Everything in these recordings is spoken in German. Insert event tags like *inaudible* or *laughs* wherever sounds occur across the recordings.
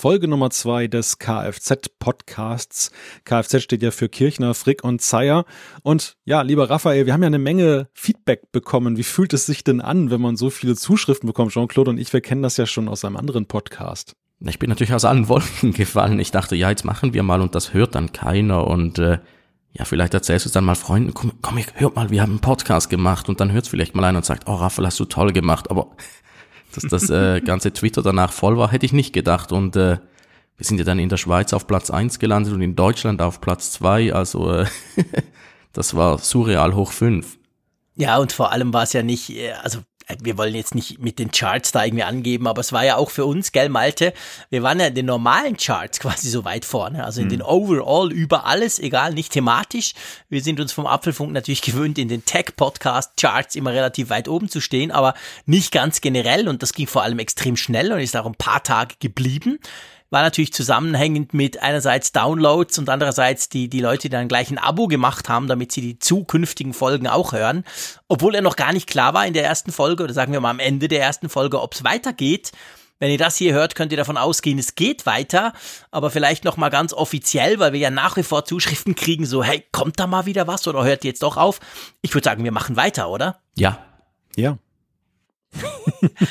Folge Nummer zwei des Kfz-Podcasts. Kfz steht ja für Kirchner, Frick und Zeyer. Und ja, lieber Raphael, wir haben ja eine Menge Feedback bekommen. Wie fühlt es sich denn an, wenn man so viele Zuschriften bekommt? Jean-Claude und ich, wir kennen das ja schon aus einem anderen Podcast. Ich bin natürlich aus allen Wolken *laughs* gefallen. Ich dachte, ja, jetzt machen wir mal und das hört dann keiner. Und äh, ja, vielleicht erzählst du es dann mal Freunden, komm, komm, hört mal, wir haben einen Podcast gemacht und dann hört es vielleicht mal einer und sagt, oh Raphael, hast du toll gemacht. Aber dass das äh, ganze Twitter danach voll war, hätte ich nicht gedacht. Und äh, wir sind ja dann in der Schweiz auf Platz eins gelandet und in Deutschland auf Platz zwei. Also äh, *laughs* das war surreal hoch fünf. Ja, und vor allem war es ja nicht, äh, also wir wollen jetzt nicht mit den Charts da irgendwie angeben, aber es war ja auch für uns, gell, Malte, wir waren ja in den normalen Charts *laughs* quasi so weit vorne, also in mhm. den Overall über alles, egal, nicht thematisch. Wir sind uns vom Apfelfunk natürlich *laughs* gewöhnt, in den Tech-Podcast-Charts immer relativ weit oben zu stehen, aber nicht ganz generell und das ging vor allem extrem schnell und ist auch ein paar Tage geblieben war natürlich zusammenhängend mit einerseits Downloads und andererseits die, die Leute, die dann gleich ein Abo gemacht haben, damit sie die zukünftigen Folgen auch hören. Obwohl er noch gar nicht klar war in der ersten Folge oder sagen wir mal am Ende der ersten Folge, ob es weitergeht. Wenn ihr das hier hört, könnt ihr davon ausgehen, es geht weiter, aber vielleicht noch mal ganz offiziell, weil wir ja nach wie vor Zuschriften kriegen, so hey, kommt da mal wieder was oder hört ihr jetzt doch auf? Ich würde sagen, wir machen weiter, oder? Ja. Ja.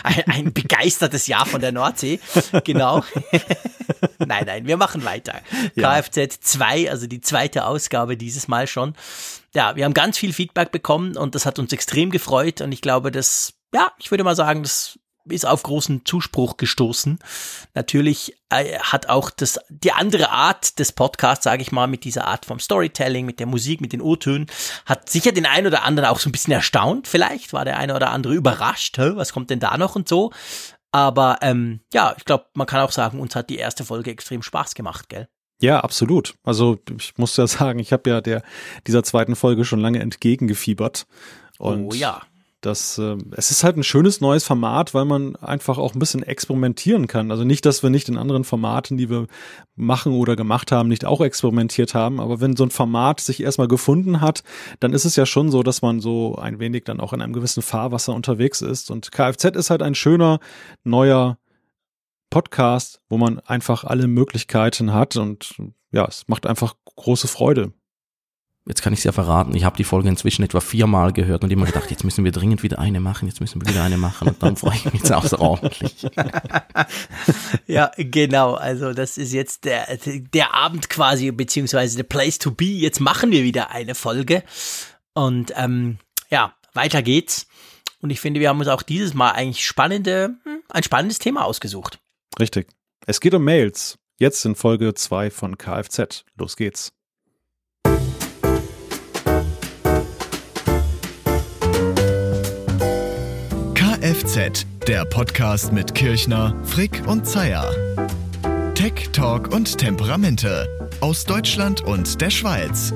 Ein, ein, begeistertes Jahr von der Nordsee. Genau. *laughs* nein, nein, wir machen weiter. Ja. Kfz 2, also die zweite Ausgabe dieses Mal schon. Ja, wir haben ganz viel Feedback bekommen und das hat uns extrem gefreut und ich glaube, das, ja, ich würde mal sagen, das ist auf großen Zuspruch gestoßen. Natürlich äh, hat auch das die andere Art des Podcasts, sage ich mal, mit dieser Art vom Storytelling, mit der Musik, mit den O-Tönen, hat sicher den einen oder anderen auch so ein bisschen erstaunt. Vielleicht war der eine oder andere überrascht, Hä, was kommt denn da noch und so. Aber ähm, ja, ich glaube, man kann auch sagen, uns hat die erste Folge extrem Spaß gemacht, gell? Ja, absolut. Also ich muss ja sagen, ich habe ja der dieser zweiten Folge schon lange entgegengefiebert. Und oh ja das, äh, es ist halt ein schönes neues Format, weil man einfach auch ein bisschen experimentieren kann. Also nicht, dass wir nicht in anderen Formaten, die wir machen oder gemacht haben, nicht auch experimentiert haben. Aber wenn so ein Format sich erstmal gefunden hat, dann ist es ja schon so, dass man so ein wenig dann auch in einem gewissen Fahrwasser unterwegs ist. Und Kfz ist halt ein schöner, neuer Podcast, wo man einfach alle Möglichkeiten hat und ja, es macht einfach große Freude jetzt kann ich es ja verraten, ich habe die Folge inzwischen etwa viermal gehört und immer *laughs* gedacht, jetzt müssen wir dringend wieder eine machen, jetzt müssen wir wieder eine machen und dann freue ich mich jetzt außerordentlich. *laughs* ja, genau, also das ist jetzt der, der Abend quasi, beziehungsweise der Place to be, jetzt machen wir wieder eine Folge und ähm, ja, weiter geht's und ich finde, wir haben uns auch dieses Mal eigentlich spannende, hm, ein spannendes Thema ausgesucht. Richtig. Es geht um Mails. Jetzt in Folge 2 von Kfz. Los geht's. FZ, der Podcast mit Kirchner, Frick und Zeyer. Tech, Talk und Temperamente aus Deutschland und der Schweiz.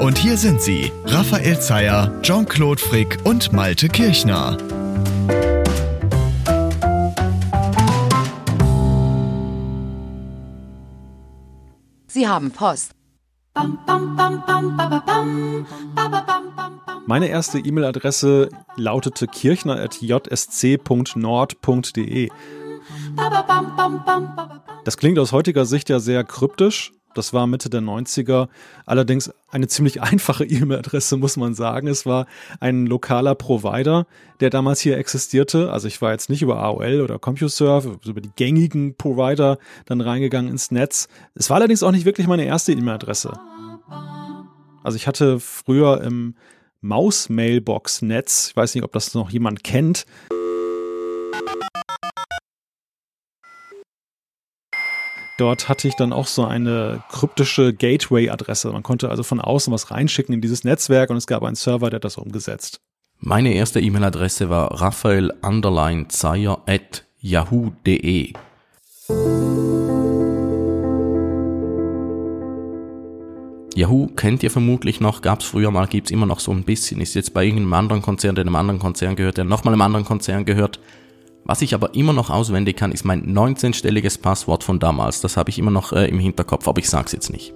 Und hier sind sie, Raphael Zeyer, Jean-Claude Frick und Malte Kirchner. Sie haben Post. Meine erste E-Mail-Adresse lautete kirchner.jsc.nord.de. Das klingt aus heutiger Sicht ja sehr kryptisch. Das war Mitte der 90er. Allerdings eine ziemlich einfache *laughs* E-Mail-Adresse, muss man sagen. Es war ein lokaler Provider, der damals hier existierte. Also ich war jetzt nicht über AOL oder CompuServe, über die gängigen Provider dann reingegangen ins Netz. Es war allerdings auch nicht wirklich meine erste E-Mail-Adresse. Also ich hatte früher im Maus-Mailbox-Netz, ich weiß nicht, ob das noch jemand kennt, Dort hatte ich dann auch so eine kryptische Gateway-Adresse. Man konnte also von außen was reinschicken in dieses Netzwerk und es gab einen Server, der das umgesetzt. Meine erste E-Mail-Adresse war raphael at yahoo.de. Yahoo kennt ihr vermutlich noch, gab es früher mal, gibt es immer noch so ein bisschen, ist jetzt bei irgendeinem anderen Konzern, der einem anderen Konzern gehört, der nochmal einem anderen Konzern gehört. Was ich aber immer noch auswendig kann, ist mein 19-stelliges Passwort von damals. Das habe ich immer noch äh, im Hinterkopf, aber ich sag's jetzt nicht.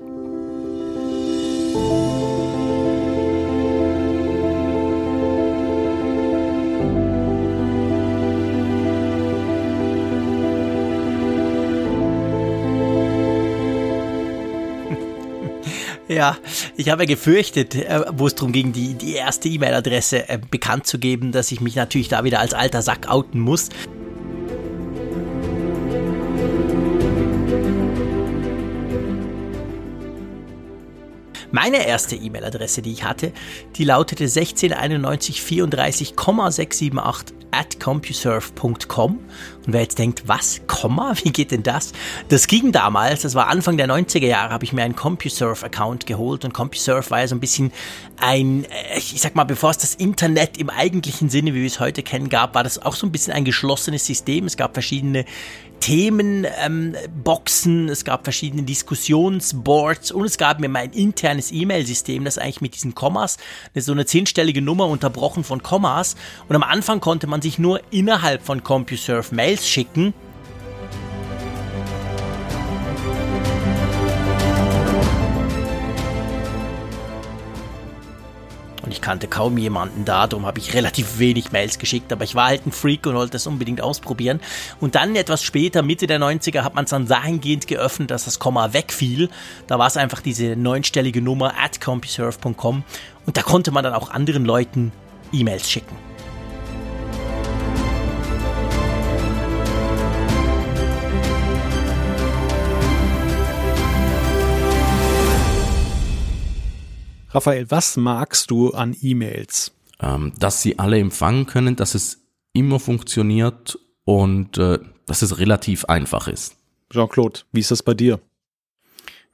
Ja, ich habe gefürchtet, äh, wo es darum ging, die, die erste E-Mail-Adresse äh, bekannt zu geben, dass ich mich natürlich da wieder als alter Sack outen muss. Meine erste E-Mail-Adresse, die ich hatte, die lautete 1691 34,678 at compuserve.com. Und wer jetzt denkt, was, Komma, *laughs* wie geht denn das? Das ging damals, das war Anfang der 90er Jahre, habe ich mir einen CompuServe-Account geholt und CompuServe war ja so ein bisschen ein, äh, ich sag mal, bevor es das Internet im eigentlichen Sinne, wie wir es heute kennen, gab, war das auch so ein bisschen ein geschlossenes System. Es gab verschiedene Themenboxen, ähm, es gab verschiedene Diskussionsboards und es gab mir mein internes E-Mail-System, das eigentlich mit diesen Kommas, so eine zehnstellige Nummer unterbrochen von Kommas. Und am Anfang konnte man sich nur innerhalb von CompuServe Mails schicken Und ich kannte kaum jemanden da, darum habe ich relativ wenig Mails geschickt, aber ich war halt ein Freak und wollte das unbedingt ausprobieren. Und dann etwas später, Mitte der 90er, hat man es dann dahingehend geöffnet, dass das Komma wegfiel. Da war es einfach diese neunstellige Nummer at compuserve.com und da konnte man dann auch anderen Leuten E-Mails schicken. Raphael, was magst du an E-Mails? Ähm, dass sie alle empfangen können, dass es immer funktioniert und äh, dass es relativ einfach ist. Jean-Claude, wie ist das bei dir?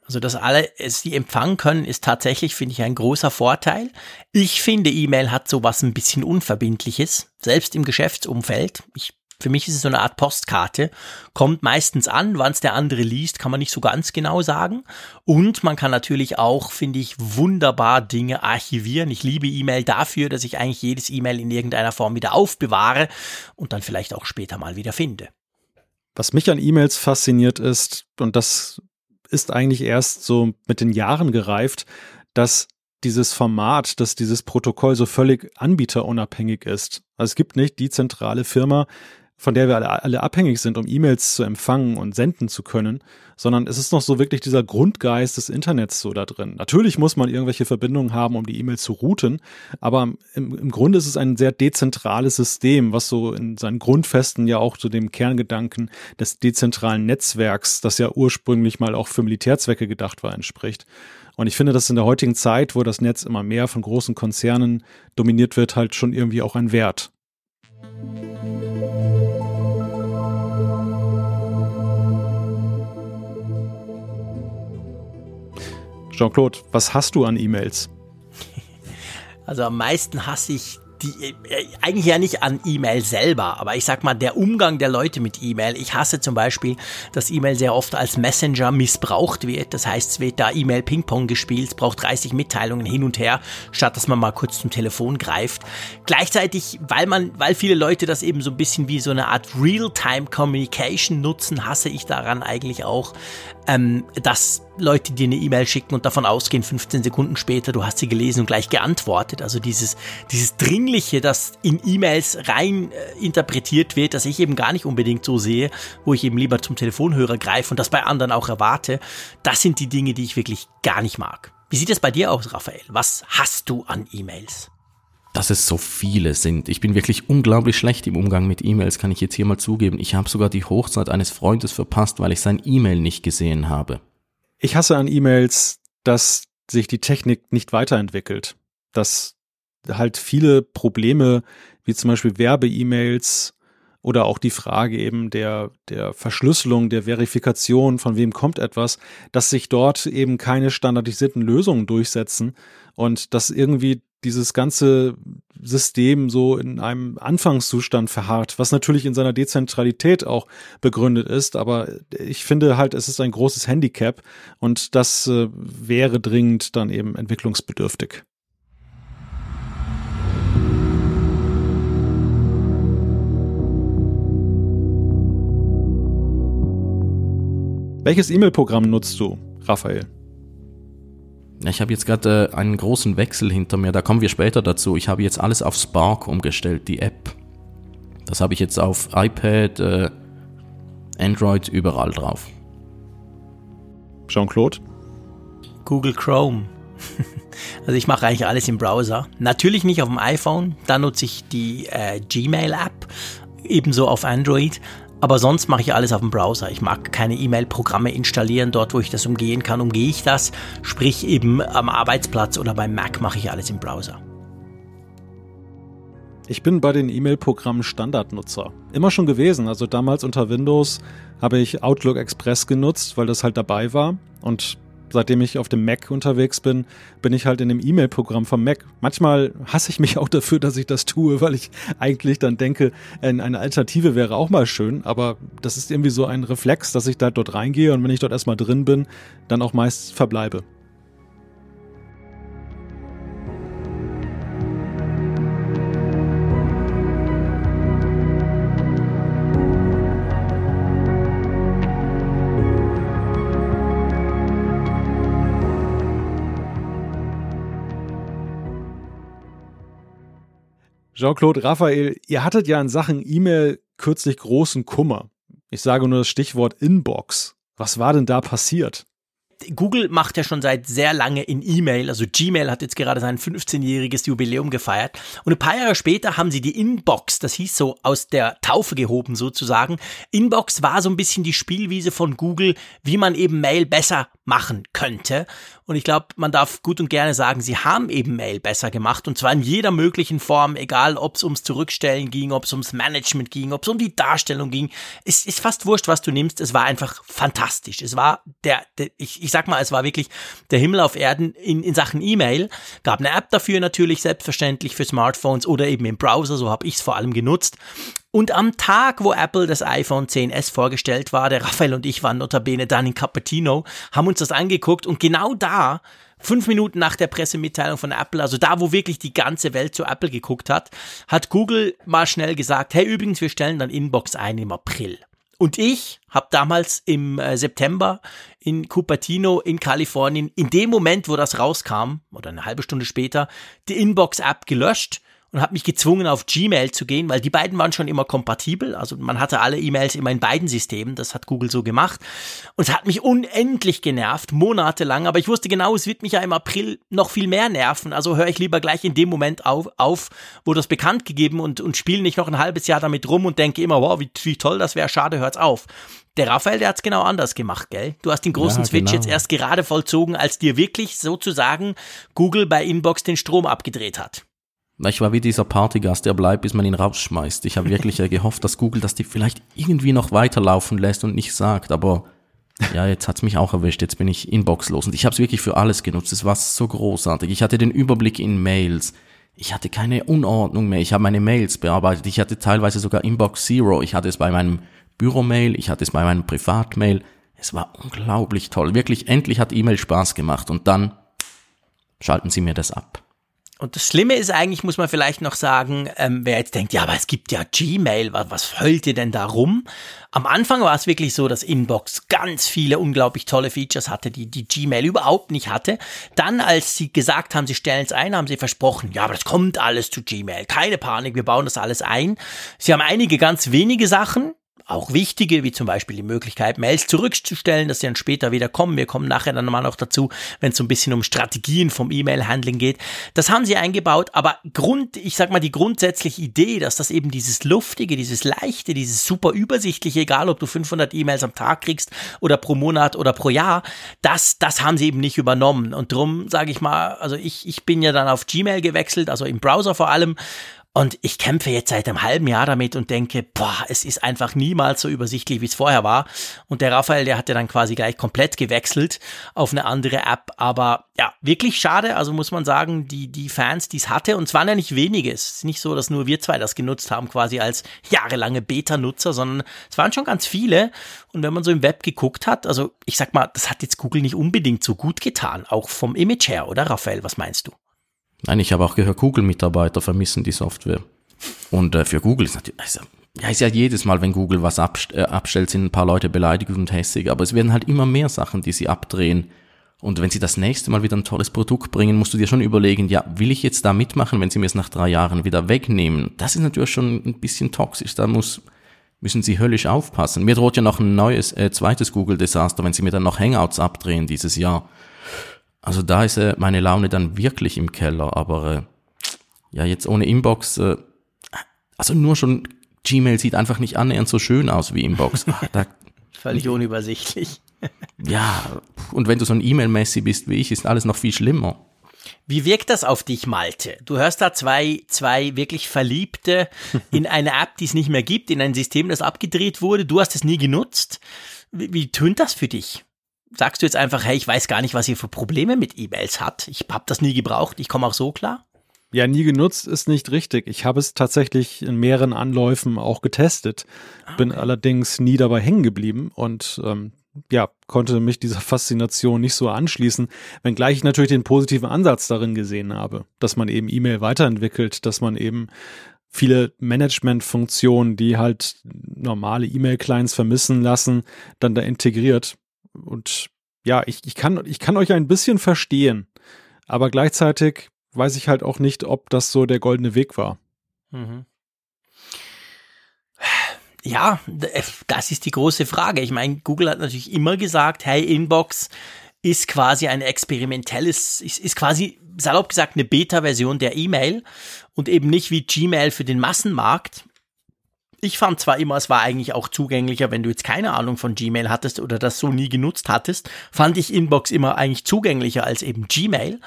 Also, dass alle sie empfangen können, ist tatsächlich, finde ich, ein großer Vorteil. Ich finde, E-Mail hat sowas ein bisschen Unverbindliches, selbst im Geschäftsumfeld. Ich für mich ist es so eine Art Postkarte. Kommt meistens an, wann es der andere liest, kann man nicht so ganz genau sagen. Und man kann natürlich auch, finde ich, wunderbar Dinge archivieren. Ich liebe E-Mail dafür, dass ich eigentlich jedes E-Mail in irgendeiner Form wieder aufbewahre und dann vielleicht auch später mal wieder finde. Was mich an E-Mails fasziniert ist, und das ist eigentlich erst so mit den Jahren gereift, dass dieses Format, dass dieses Protokoll so völlig anbieterunabhängig ist. Also es gibt nicht die zentrale Firma, von der wir alle, alle abhängig sind, um E-Mails zu empfangen und senden zu können, sondern es ist noch so wirklich dieser Grundgeist des Internets so da drin. Natürlich muss man irgendwelche Verbindungen haben, um die E-Mail zu routen, aber im, im Grunde ist es ein sehr dezentrales System, was so in seinen Grundfesten ja auch zu dem Kerngedanken des dezentralen Netzwerks, das ja ursprünglich mal auch für Militärzwecke gedacht war, entspricht. Und ich finde, dass in der heutigen Zeit, wo das Netz immer mehr von großen Konzernen dominiert wird, halt schon irgendwie auch ein Wert. Jean-Claude, was hast du an E-Mails? *laughs* Also am meisten hasse ich die, äh, eigentlich ja nicht an E-Mail selber, aber ich sag mal, der Umgang der Leute mit E-Mail. Ich hasse zum Beispiel, dass E-Mail sehr oft als Messenger missbraucht wird. Das heißt, es wird da E-Mail Ping-Pong gespielt, es braucht 30 Mitteilungen hin und her, statt dass man mal kurz zum Telefon greift. Gleichzeitig, weil man, weil viele Leute das eben so ein bisschen wie so eine Art Real-Time Communication nutzen, hasse ich daran eigentlich auch, ähm, dass Leute dir eine E-Mail schicken und davon ausgehen, 15 Sekunden später, du hast sie gelesen und gleich geantwortet. Also dieses, dieses Dringliche, das in E-Mails rein äh, interpretiert wird, das ich eben gar nicht unbedingt so sehe, wo ich eben lieber zum Telefonhörer greife und das bei anderen auch erwarte, das sind die Dinge, die ich wirklich gar nicht mag. Wie sieht es bei dir aus, Raphael? Was hast du an E-Mails? Dass es so viele sind. Ich bin wirklich unglaublich schlecht im Umgang mit E-Mails, kann ich jetzt hier mal zugeben. Ich habe sogar die Hochzeit eines Freundes verpasst, weil ich sein E-Mail nicht gesehen habe. Ich hasse an E-Mails, dass sich die Technik nicht weiterentwickelt. Dass halt viele Probleme, wie zum Beispiel Werbe-E-Mails oder auch die Frage eben der, der Verschlüsselung, der Verifikation, von wem kommt etwas, dass sich dort eben keine standardisierten Lösungen durchsetzen und dass irgendwie dieses ganze System so in einem Anfangszustand verharrt, was natürlich in seiner Dezentralität auch begründet ist. Aber ich finde halt, es ist ein großes Handicap und das äh, wäre dringend dann eben entwicklungsbedürftig. Welches E-Mail-Programm nutzt du, Raphael? Ich habe jetzt gerade äh, einen großen Wechsel hinter mir, da kommen wir später dazu. Ich habe jetzt alles auf Spark umgestellt, die App. Das habe ich jetzt auf iPad, äh, Android, überall drauf. Jean-Claude? Google Chrome. *laughs* Also ich mache eigentlich alles im Browser. Natürlich nicht auf dem iPhone, da nutze ich die äh, Gmail-App, ebenso auf Android. Aber sonst mache ich alles auf dem Browser. Ich mag keine E-Mail-Programme installieren. Dort, wo ich das umgehen kann, umgehe ich das. Sprich eben am Arbeitsplatz oder beim Mac mache ich alles im Browser. Ich bin bei den E-Mail-Programmen Standardnutzer. Immer schon gewesen. Also damals unter Windows habe ich Outlook Express genutzt, weil das halt dabei war. Und seitdem ich auf dem Mac unterwegs bin, bin ich halt in dem E-Mail-Programm vom Mac. Manchmal hasse ich mich auch dafür, dass ich das tue, weil ich eigentlich dann denke, eine Alternative wäre auch mal schön, aber das ist irgendwie so ein Reflex, dass ich da dort reingehe und wenn ich dort erstmal drin bin, dann auch meist verbleibe. Jean-Claude Raphael, ihr hattet ja in Sachen E-Mail kürzlich großen Kummer. Ich sage nur das Stichwort Inbox. Was war denn da passiert? Google macht ja schon seit sehr lange in E-Mail, also Gmail hat jetzt gerade sein 15-jähriges Jubiläum gefeiert und ein paar Jahre später haben sie die Inbox, das hieß so aus der Taufe gehoben sozusagen. Inbox war so ein bisschen die Spielwiese von Google, wie man eben Mail besser machen könnte. Und ich glaube, man darf gut und gerne sagen, sie haben eben Mail besser gemacht und zwar in jeder möglichen Form, egal ob es ums Zurückstellen ging, ob es ums Management ging, ob es um die Darstellung ging. Es ist fast wurscht, was du nimmst. Es war einfach fantastisch. Es war der, der ich, ich sag mal, es war wirklich der Himmel auf Erden in, in Sachen E-Mail. Gab eine App dafür natürlich, selbstverständlich für Smartphones oder eben im Browser, so habe ich es vor allem genutzt. Und am Tag, wo Apple das iPhone 10s vorgestellt war, der Raphael und ich waren notabene dann in Cupertino, haben uns das angeguckt und genau da, fünf Minuten nach der Pressemitteilung von Apple, also da, wo wirklich die ganze Welt zu Apple geguckt hat, hat Google mal schnell gesagt, hey übrigens, wir stellen dann Inbox ein im April. Und ich habe damals im äh, September in Cupertino in Kalifornien, in dem Moment, wo das rauskam, oder eine halbe Stunde später, die Inbox-App gelöscht und habe mich gezwungen, auf Gmail zu gehen, weil die beiden waren schon immer kompatibel. Also man hatte alle E-Mails immer in beiden Systemen. Das hat Google so gemacht. Und es hat mich unendlich genervt, monatelang. Aber ich wusste genau, es wird mich ja im April noch viel mehr nerven. Also höre ich lieber gleich in dem Moment auf, auf wo das bekannt gegeben und, und spiele nicht noch ein halbes Jahr damit rum und denke immer, wow, wie, wie toll das wäre, schade, hört's auf. Der Raphael, der hat's genau anders gemacht, gell? Du hast den großen ja, Switch genau. jetzt erst gerade vollzogen, als dir wirklich sozusagen Google bei Inbox den Strom abgedreht hat. Ich war wie dieser Partygast, der bleibt, bis man ihn rausschmeißt. Ich habe wirklich gehofft, dass Google das vielleicht irgendwie noch weiterlaufen lässt und nicht sagt, aber ja, jetzt hat's mich auch erwischt, jetzt bin ich inboxlos und ich habe es wirklich für alles genutzt. Es war so großartig. Ich hatte den Überblick in Mails. Ich hatte keine Unordnung mehr. Ich habe meine Mails bearbeitet. Ich hatte teilweise sogar Inbox Zero. Ich hatte es bei meinem Büromail, ich hatte es bei meinem Privatmail. Es war unglaublich toll. Wirklich, endlich hat E-Mail Spaß gemacht und dann schalten Sie mir das ab. Und das Schlimme ist eigentlich, muss man vielleicht noch sagen, ähm, wer jetzt denkt, ja, aber es gibt ja Gmail, was, was heult ihr denn da rum? Am Anfang war es wirklich so, dass Inbox ganz viele unglaublich tolle Features hatte, die die Gmail überhaupt nicht hatte. Dann, als sie gesagt haben, sie stellen es ein, haben sie versprochen, ja, aber das kommt alles zu Gmail. Keine Panik, wir bauen das alles ein. Sie haben einige ganz wenige Sachen, auch wichtige, wie zum Beispiel die Möglichkeit, Mails zurückzustellen, dass sie dann später wieder kommen. Wir kommen nachher dann mal noch dazu, wenn es so ein bisschen um Strategien vom E-Mail-Handling geht. Das haben sie eingebaut, aber Grund, ich sag mal, die grundsätzliche Idee, dass das eben dieses Luftige, dieses Leichte, dieses super Übersichtliche, egal ob du 500 E-Mails am Tag kriegst oder pro Monat oder pro Jahr, das, das haben sie eben nicht übernommen. Und drum sage ich mal, also ich, ich bin ja dann auf Gmail gewechselt, also im Browser vor allem und ich kämpfe jetzt seit einem halben Jahr damit und denke, boah, es ist einfach niemals so übersichtlich, wie es vorher war. Und der Raphael, der hatte dann quasi gleich komplett gewechselt auf eine andere App. Aber ja, wirklich schade. Also muss man sagen, die, die Fans, die es hatte, und es waren ja nicht wenige. Es ist nicht so, dass nur wir zwei das genutzt haben, quasi als jahrelange Beta-Nutzer, sondern es waren schon ganz viele. Und wenn man so im Web geguckt hat, also ich sag mal, das hat jetzt Google nicht unbedingt so gut getan, auch vom Image her, oder Raphael? Was meinst du? Nein, ich habe auch gehört, Google-Mitarbeiter vermissen die Software. Und äh, für Google ist natürlich, also, ja, ist ja jedes Mal, wenn Google was abst äh, abstellt, sind ein paar Leute beleidigt und hässig, aber es werden halt immer mehr Sachen, die sie abdrehen. Und wenn sie das nächste Mal wieder ein tolles Produkt bringen, musst du dir schon überlegen, ja, will ich jetzt da mitmachen, wenn sie mir es nach drei Jahren wieder wegnehmen? Das ist natürlich schon ein bisschen toxisch. Da muss, müssen sie höllisch aufpassen. Mir droht ja noch ein neues, äh, zweites Google-Desaster, wenn sie mir dann noch Hangouts abdrehen dieses Jahr. Also da ist äh, meine Laune dann wirklich im Keller, aber äh, ja, jetzt ohne Inbox, äh, also nur schon Gmail sieht einfach nicht annähernd so schön aus wie Inbox. Ach, da, *laughs* Völlig unübersichtlich. *laughs* ja, und wenn du so ein E-Mail-Messi bist wie ich, ist alles noch viel schlimmer. Wie wirkt das auf dich, Malte? Du hörst da zwei, zwei wirklich Verliebte *laughs* in eine App, die es nicht mehr gibt, in ein System, das abgedreht wurde. Du hast es nie genutzt. Wie, wie tönt das für dich? Sagst du jetzt einfach, hey, ich weiß gar nicht, was ihr für Probleme mit E-Mails hat. Ich habe das nie gebraucht. Ich komme auch so klar. Ja, nie genutzt ist nicht richtig. Ich habe es tatsächlich in mehreren Anläufen auch getestet, okay. bin allerdings nie dabei hängen geblieben und ähm, ja, konnte mich dieser Faszination nicht so anschließen, wenngleich ich natürlich den positiven Ansatz darin gesehen habe, dass man eben E-Mail weiterentwickelt, dass man eben viele Management-Funktionen, die halt normale E-Mail-Clients vermissen lassen, dann da integriert. Und ja, ich, ich, kann, ich kann euch ein bisschen verstehen, aber gleichzeitig weiß ich halt auch nicht, ob das so der goldene Weg war. Mhm. Ja, äh, das ist die große Frage. Ich meine, Google hat natürlich immer gesagt, hey, Inbox ist quasi ein experimentelles, ist, ist quasi, salopp gesagt, eine Beta-Version der E-Mail und eben nicht wie Gmail für den Massenmarkt. Ich fand zwar immer, es war eigentlich auch zugänglicher, wenn du jetzt keine Ahnung von Gmail hattest oder das so nie genutzt hattest, fand ich Inbox immer eigentlich zugänglicher als eben Gmail.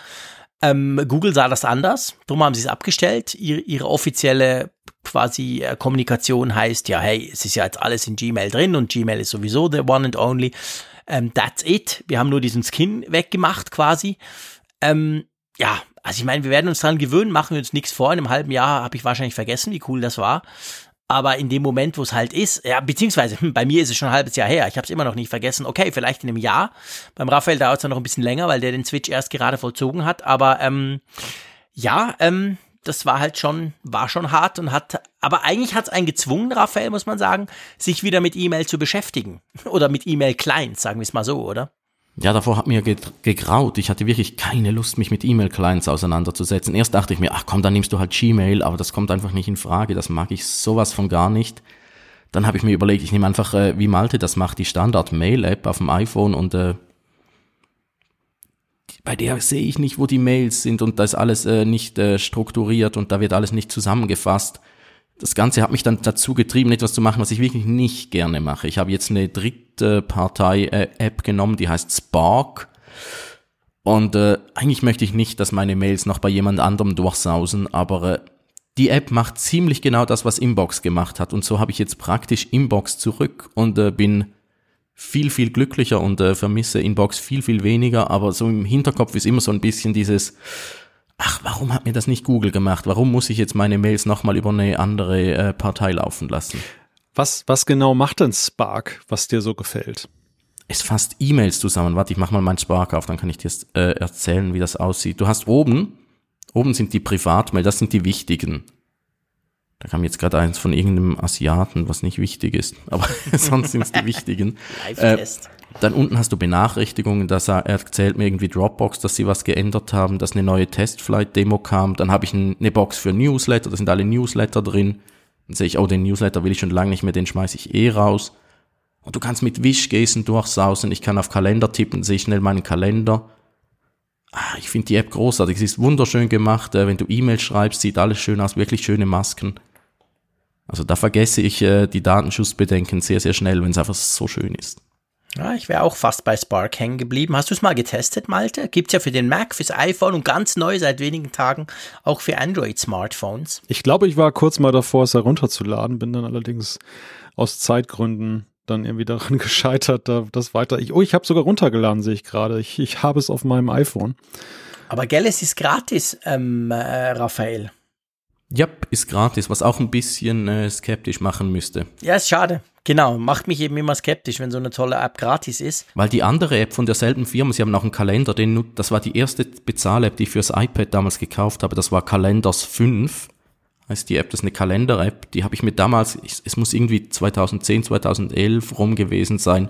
Ähm, Google sah das anders, darum haben sie es abgestellt. Ihre, ihre offizielle quasi äh, Kommunikation heißt, ja, hey, es ist ja jetzt alles in Gmail drin und Gmail ist sowieso the one and only. Ähm, that's it. Wir haben nur diesen Skin weggemacht quasi. Ähm, ja, also ich meine, wir werden uns daran gewöhnen, machen wir uns nichts vor. In einem halben Jahr habe ich wahrscheinlich vergessen, wie cool das war. Aber in dem Moment, wo es halt ist, ja, beziehungsweise *laughs* bei mir ist es schon ein halbes Jahr her, ich habe es immer noch nicht vergessen. Okay, vielleicht in einem Jahr. Beim Raphael dauert es ja noch ein bisschen länger, weil der den Switch erst gerade vollzogen hat. Aber ähm, ja, ähm, das war halt schon, war schon hart und hat, aber eigentlich hat es einen gezwungen, Raphael, muss man sagen, sich wieder mit E-Mail zu beschäftigen. *laughs* Oder mit E-Mail-Clients, sagen wir es mal so, oder? Ja, davor hat mir gegraut. Ich hatte wirklich keine Lust, mich mit E-Mail-Clients auseinanderzusetzen. Erst dachte ich mir, ach komm, dann nimmst du halt Gmail, aber das kommt einfach nicht in Frage. Das mag ich sowas von gar nicht. Dann habe ich mir überlegt, ich nehme einfach, äh, wie Malte das macht, die Standard-Mail-App auf dem iPhone und äh, bei der sehe ich nicht, wo die Mails sind und da ist alles äh, nicht äh, strukturiert und da wird alles nicht zusammengefasst. Das Ganze hat mich dann dazu getrieben, etwas zu machen, was ich wirklich nicht gerne mache. Ich habe jetzt eine dritte Partei-App genommen, die heißt Spark. Und äh, eigentlich möchte ich nicht, dass meine Mails noch bei jemand anderem durchsausen, aber äh, die App macht ziemlich genau das, was Inbox gemacht hat. Und so habe ich jetzt praktisch Inbox zurück und äh, bin viel, viel glücklicher und äh, vermisse Inbox viel, viel weniger, aber so im Hinterkopf ist immer so ein bisschen dieses, ach, warum hat mir das nicht Google gemacht? Warum muss ich jetzt meine Mails nochmal über eine andere äh, Partei laufen lassen? Was, was genau macht denn Spark, was dir so gefällt? Es fasst E-Mails zusammen. Warte, ich mach mal meinen Spark auf, dann kann ich dir äh, erzählen, wie das aussieht. Du hast oben, oben sind die Privatmail, das sind die wichtigen. Da kam jetzt gerade eins von irgendeinem Asiaten, was nicht wichtig ist, aber *laughs* sonst sind es die wichtigen. *laughs* Live-Test. Dann unten hast du Benachrichtigungen, dass er erzählt mir irgendwie Dropbox, dass sie was geändert haben, dass eine neue Testflight-Demo kam. Dann habe ich eine Box für Newsletter, da sind alle Newsletter drin. Dann sehe ich, oh, den Newsletter will ich schon lange nicht mehr, den schmeiße ich eh raus. Und du kannst mit Wischgesten durchsausen. Ich kann auf Kalender tippen, sehe schnell meinen Kalender. Ah, ich finde die App großartig. Sie ist wunderschön gemacht. Äh, wenn du E-Mails schreibst, sieht alles schön aus. Wirklich schöne Masken. Also da vergesse ich äh, die Datenschutzbedenken sehr, sehr schnell, wenn es einfach so schön ist. Ja, ich wäre auch fast bei Spark hängen geblieben. Hast du es mal getestet, Malte? Gibt's ja für den Mac, fürs iPhone und ganz neu seit wenigen Tagen auch für Android-Smartphones. Ich glaube, ich war kurz mal davor, es herunterzuladen, bin dann allerdings aus Zeitgründen dann irgendwie daran *laughs* gescheitert, da das weiter. Ich, oh, ich habe sogar runtergeladen, sehe ich gerade. Ich, ich habe es auf meinem iPhone. Aber gell, es ist gratis, ähm, äh, Raphael. Ja, ist gratis, was auch ein bisschen äh, skeptisch machen müsste. Ja, ist schade. Genau, macht mich eben immer skeptisch, wenn so eine tolle App gratis ist. Weil die andere App von derselben Firma, sie haben auch einen Kalender, den, das war die erste Bezahl-App, die ich fürs iPad damals gekauft habe, das war Kalenders 5. Heißt die App, das ist eine Kalender-App, die habe ich mir damals, ich, es muss irgendwie 2010, 2011 rum gewesen sein,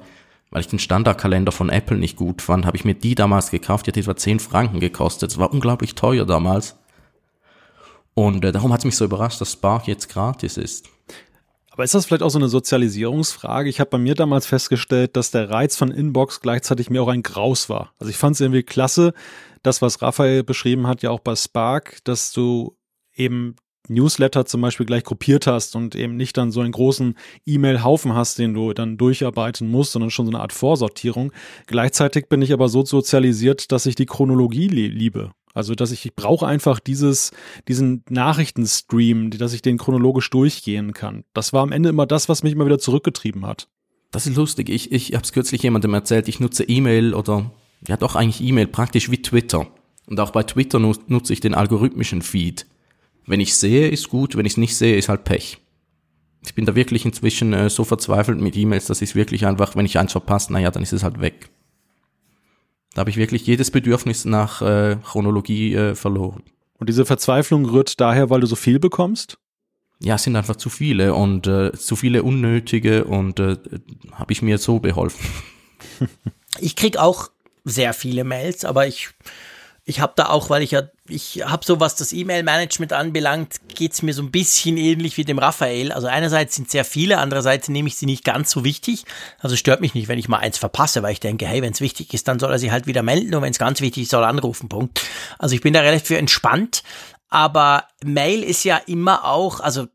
weil ich den Standardkalender von Apple nicht gut fand, habe ich mir die damals gekauft, die hat etwa 10 Franken gekostet. Das war unglaublich teuer damals. Und äh, darum hat es mich so überrascht, dass Spark jetzt gratis ist. Aber ist das vielleicht auch so eine Sozialisierungsfrage? Ich habe bei mir damals festgestellt, dass der Reiz von Inbox gleichzeitig mir auch ein Graus war. Also ich fand es irgendwie klasse, das, was Raphael beschrieben hat, ja auch bei Spark, dass du eben Newsletter zum Beispiel gleich gruppiert hast und eben nicht dann so einen großen E-Mail-Haufen hast, den du dann durcharbeiten musst, sondern schon so eine Art Vorsortierung. Gleichzeitig bin ich aber so sozialisiert, dass ich die Chronologie liebe. Also, dass ich, ich brauche einfach dieses, diesen Nachrichtenstream, dass ich den chronologisch durchgehen kann. Das war am Ende immer das, was mich immer wieder zurückgetrieben hat. Das ist lustig. Ich, ich habe es kürzlich jemandem erzählt, ich nutze E-Mail oder, ja doch eigentlich E-Mail praktisch wie Twitter. Und auch bei Twitter nutze ich den algorithmischen Feed. Wenn ich sehe, ist gut, wenn ich es nicht sehe, ist halt Pech. Ich bin da wirklich inzwischen äh, so verzweifelt mit E-Mails, dass ich es wirklich einfach, wenn ich eins verpasse, naja, dann ist es halt weg. Da habe ich wirklich jedes Bedürfnis nach äh, Chronologie äh, verloren. Und diese Verzweiflung rührt daher, weil du so viel bekommst? Ja, es sind einfach zu viele und äh, zu viele unnötige und äh, habe ich mir so beholfen. *laughs* Ich krieg auch sehr viele Mails, aber ich ich habe da auch, weil ich ja, ich habe so, was das E-Mail-Management anbelangt, geht's mir so ein bisschen ähnlich wie dem Raphael. Also einerseits sind sehr viele, andererseits nehme ich sie nicht ganz so wichtig. Also stört mich nicht, wenn ich mal eins verpasse, weil ich denke, hey, wenn es wichtig ist, dann soll er sich halt wieder melden und wenn es ganz wichtig ist, soll er anrufen. Punkt. Also ich bin da relativ entspannt. Aber Mail ist ja immer auch, also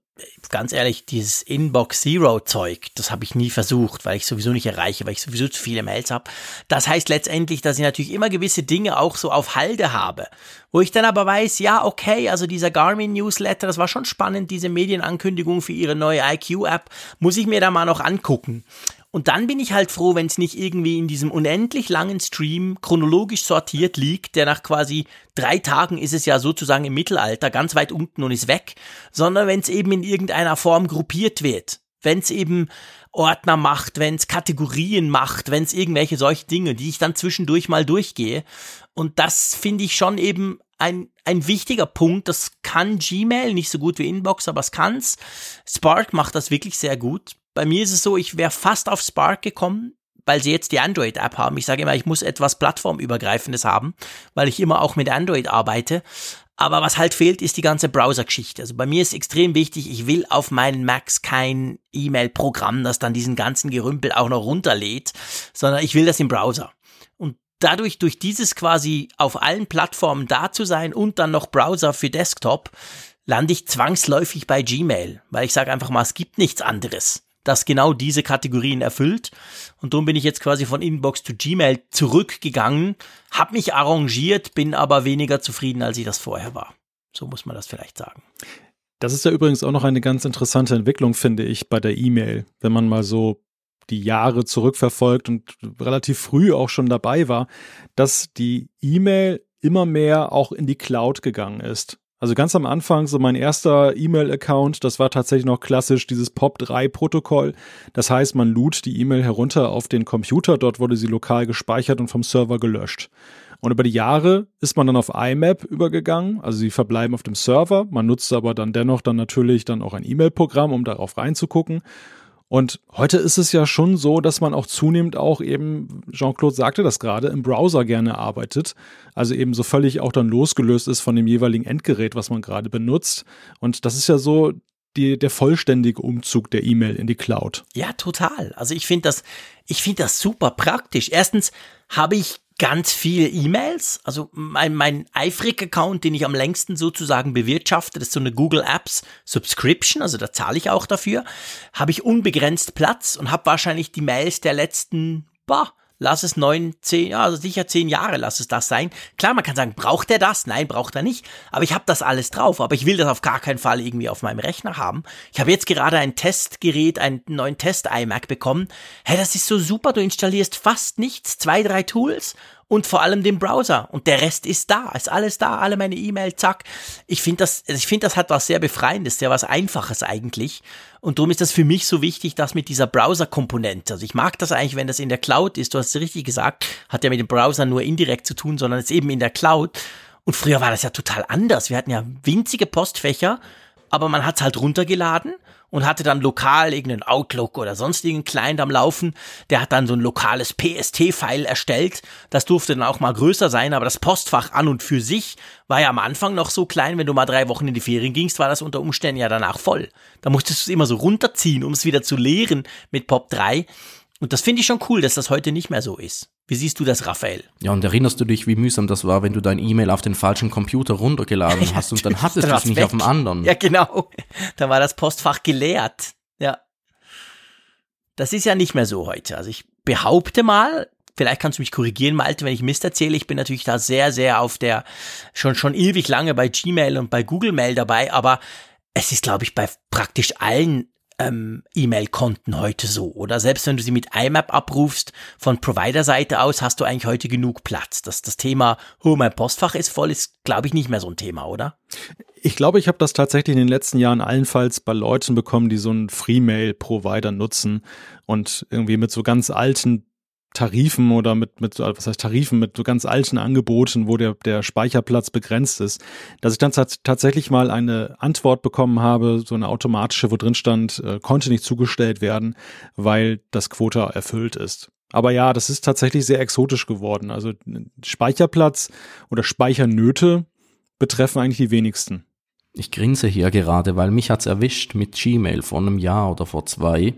ganz ehrlich, dieses Inbox Zero Zeug, das habe ich nie versucht, weil ich sowieso nicht erreiche, weil ich sowieso zu viele Mails habe. Das heißt letztendlich, dass ich natürlich immer gewisse Dinge auch so auf Halde habe, wo ich dann aber weiß, ja, okay, also dieser Garmin Newsletter, das war schon spannend, diese Medienankündigung für ihre neue IQ App, muss ich mir da mal noch angucken. Und dann bin ich halt froh, wenn es nicht irgendwie in diesem unendlich langen Stream chronologisch sortiert liegt, der nach quasi drei Tagen ist es ja sozusagen im Mittelalter ganz weit unten und ist weg, sondern wenn es eben in irgendeiner Form gruppiert wird. Wenn es eben Ordner macht, wenn es Kategorien macht, wenn es irgendwelche solche Dinge, die ich dann zwischendurch mal durchgehe. Und das finde ich schon eben ein, ein wichtiger Punkt. Das kann Gmail nicht so gut wie Inbox, aber es kann's. Spark macht das wirklich sehr gut. Bei mir ist es so, ich wäre fast auf Spark gekommen, weil sie jetzt die Android-App haben. Ich sage immer, ich muss etwas plattformübergreifendes haben, weil ich immer auch mit Android arbeite. Aber was halt fehlt, ist die ganze Browser-Geschichte. Also bei mir ist extrem wichtig, ich will auf meinen Macs kein E-Mail-Programm, das dann diesen ganzen Gerümpel auch noch runterlädt, sondern ich will das im Browser. Und dadurch, durch dieses quasi auf allen Plattformen da zu sein und dann noch Browser für Desktop, lande ich zwangsläufig bei Gmail, weil ich sage einfach mal, es gibt nichts anderes das genau diese Kategorien erfüllt. Und darum bin ich jetzt quasi von Inbox zu Gmail zurückgegangen, habe mich arrangiert, bin aber weniger zufrieden, als ich das vorher war. So muss man das vielleicht sagen. Das ist ja übrigens auch noch eine ganz interessante Entwicklung, finde ich, bei der E-Mail, wenn man mal so die Jahre zurückverfolgt und relativ früh auch schon dabei war, dass die E-Mail immer mehr auch in die Cloud gegangen ist. Also ganz am Anfang, so mein erster E-Mail-Account, das war tatsächlich noch klassisch dieses POP3-Protokoll. Das heißt, man lud die E-Mail herunter auf den Computer, dort wurde sie lokal gespeichert und vom Server gelöscht. Und über die Jahre ist man dann auf IMAP übergegangen, also sie verbleiben auf dem Server, man nutzt aber dann dennoch dann natürlich dann auch ein E-Mail-Programm, um darauf reinzugucken. Und heute ist es ja schon so, dass man auch zunehmend auch eben, Jean-Claude sagte das gerade, im Browser gerne arbeitet. Also eben so völlig auch dann losgelöst ist von dem jeweiligen Endgerät, was man gerade benutzt. Und das ist ja so die, der vollständige Umzug der E-Mail in die Cloud. Ja, total. Also ich finde das, ich finde das super praktisch. Erstens habe ich ganz viele E-Mails. Also mein, mein Eifrig-Account, den ich am längsten sozusagen bewirtschafte, das ist so eine Google Apps Subscription, also da zahle ich auch dafür, habe ich unbegrenzt Platz und habe wahrscheinlich die Mails der letzten, boah, lass es neun, zehn, ja, also sicher zehn Jahre, lass es das sein. Klar, man kann sagen, braucht er das? Nein, braucht er nicht. Aber ich habe das alles drauf. Aber ich will das auf gar keinen Fall irgendwie auf meinem Rechner haben. Ich habe jetzt gerade ein Testgerät, einen neuen Test-iMac bekommen. Hey, das ist so super. Du installierst fast nichts, zwei, drei Tools und vor allem den Browser. Und der Rest ist da, ist alles da, alle meine E-Mail, zack. Ich finde das, ich finde das hat was sehr Befreiendes, sehr was Einfaches eigentlich. Und darum ist das für mich so wichtig, dass mit dieser Browser-Komponente. Also ich mag das eigentlich, wenn das in der Cloud ist. Du hast es richtig gesagt, hat ja mit dem Browser nur indirekt zu tun, sondern ist eben in der Cloud. Und früher war das ja total anders. Wir hatten ja winzige Postfächer aber man hat's halt runtergeladen und hatte dann lokal irgendeinen Outlook oder sonstigen Client am Laufen. Der hat dann so ein lokales PST-File erstellt. Das durfte dann auch mal größer sein, aber das Postfach an und für sich war ja am Anfang noch so klein. Wenn du mal drei Wochen in die Ferien gingst, war das unter Umständen ja danach voll. Da musstest du es immer so runterziehen, um es wieder zu leeren mit Pop 3. Und das finde ich schon cool, dass das heute nicht mehr so ist. Wie siehst du das, Raphael? Ja, und erinnerst du dich, wie mühsam das war, wenn du dein E-Mail auf den falschen Computer runtergeladen *laughs* ja, hast und dann hattest du es nicht weg. auf dem anderen? Ja, genau. Dann war das Postfach geleert. Ja. Das ist ja nicht mehr so heute. Also ich behaupte mal, vielleicht kannst du mich korrigieren, Malte, wenn ich Mist erzähle. Ich bin natürlich da sehr, sehr auf der, schon, schon ewig lange bei Gmail und bei Google Mail dabei, aber es ist, glaube ich, bei praktisch allen ähm, E-Mail-Konten heute so, oder? Selbst wenn du sie mit IMAP abrufst, von Provider-Seite aus, hast du eigentlich heute genug Platz. Das, das Thema, oh, mein Postfach ist voll, ist, glaube ich, nicht mehr so ein Thema, oder? Ich glaube, ich habe das tatsächlich in den letzten Jahren allenfalls bei Leuten bekommen, die so einen Free-Mail-Provider nutzen und irgendwie mit so ganz alten Tarifen oder mit, mit, was heißt Tarifen, mit so ganz alten Angeboten, wo der, der Speicherplatz begrenzt ist, dass ich dann tatsächlich mal eine Antwort bekommen habe, so eine automatische, wo drin stand, äh, konnte nicht zugestellt werden, weil das Quota erfüllt ist. Aber ja, das ist tatsächlich sehr exotisch geworden. Also Speicherplatz oder Speichernöte betreffen eigentlich die wenigsten. Ich grinse hier gerade, weil mich hat's erwischt mit Gmail vor einem Jahr oder vor zwei.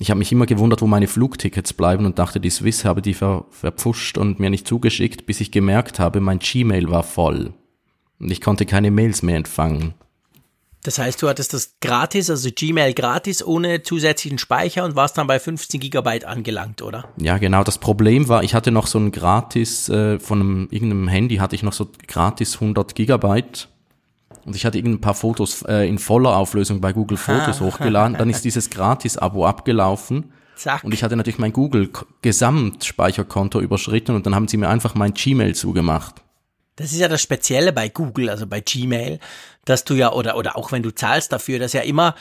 Ich habe mich immer gewundert, wo meine Flugtickets bleiben und dachte, die Swiss habe die ver verpfuscht und mir nicht zugeschickt, bis ich gemerkt habe, mein Gmail war voll. Und ich konnte keine Mails mehr empfangen. Das heißt, du hattest das gratis, also Gmail gratis, ohne zusätzlichen Speicher und warst dann bei 15 Gigabyte angelangt, oder? Ja, genau. Das Problem war, ich hatte noch so ein gratis, äh, von einem, irgendeinem Handy hatte ich noch so gratis 100 Gigabyte und ich hatte ein paar Fotos äh, in voller Auflösung bei Google Fotos hochgeladen. Dann ist dieses Gratis-Abo abgelaufen. Zack. Und ich hatte natürlich mein Google-Gesamtspeicherkonto überschritten und dann haben sie mir einfach mein Gmail zugemacht. Das ist ja das Spezielle bei Google, also bei Gmail, dass du ja, oder, oder auch wenn du zahlst dafür, dass ja immer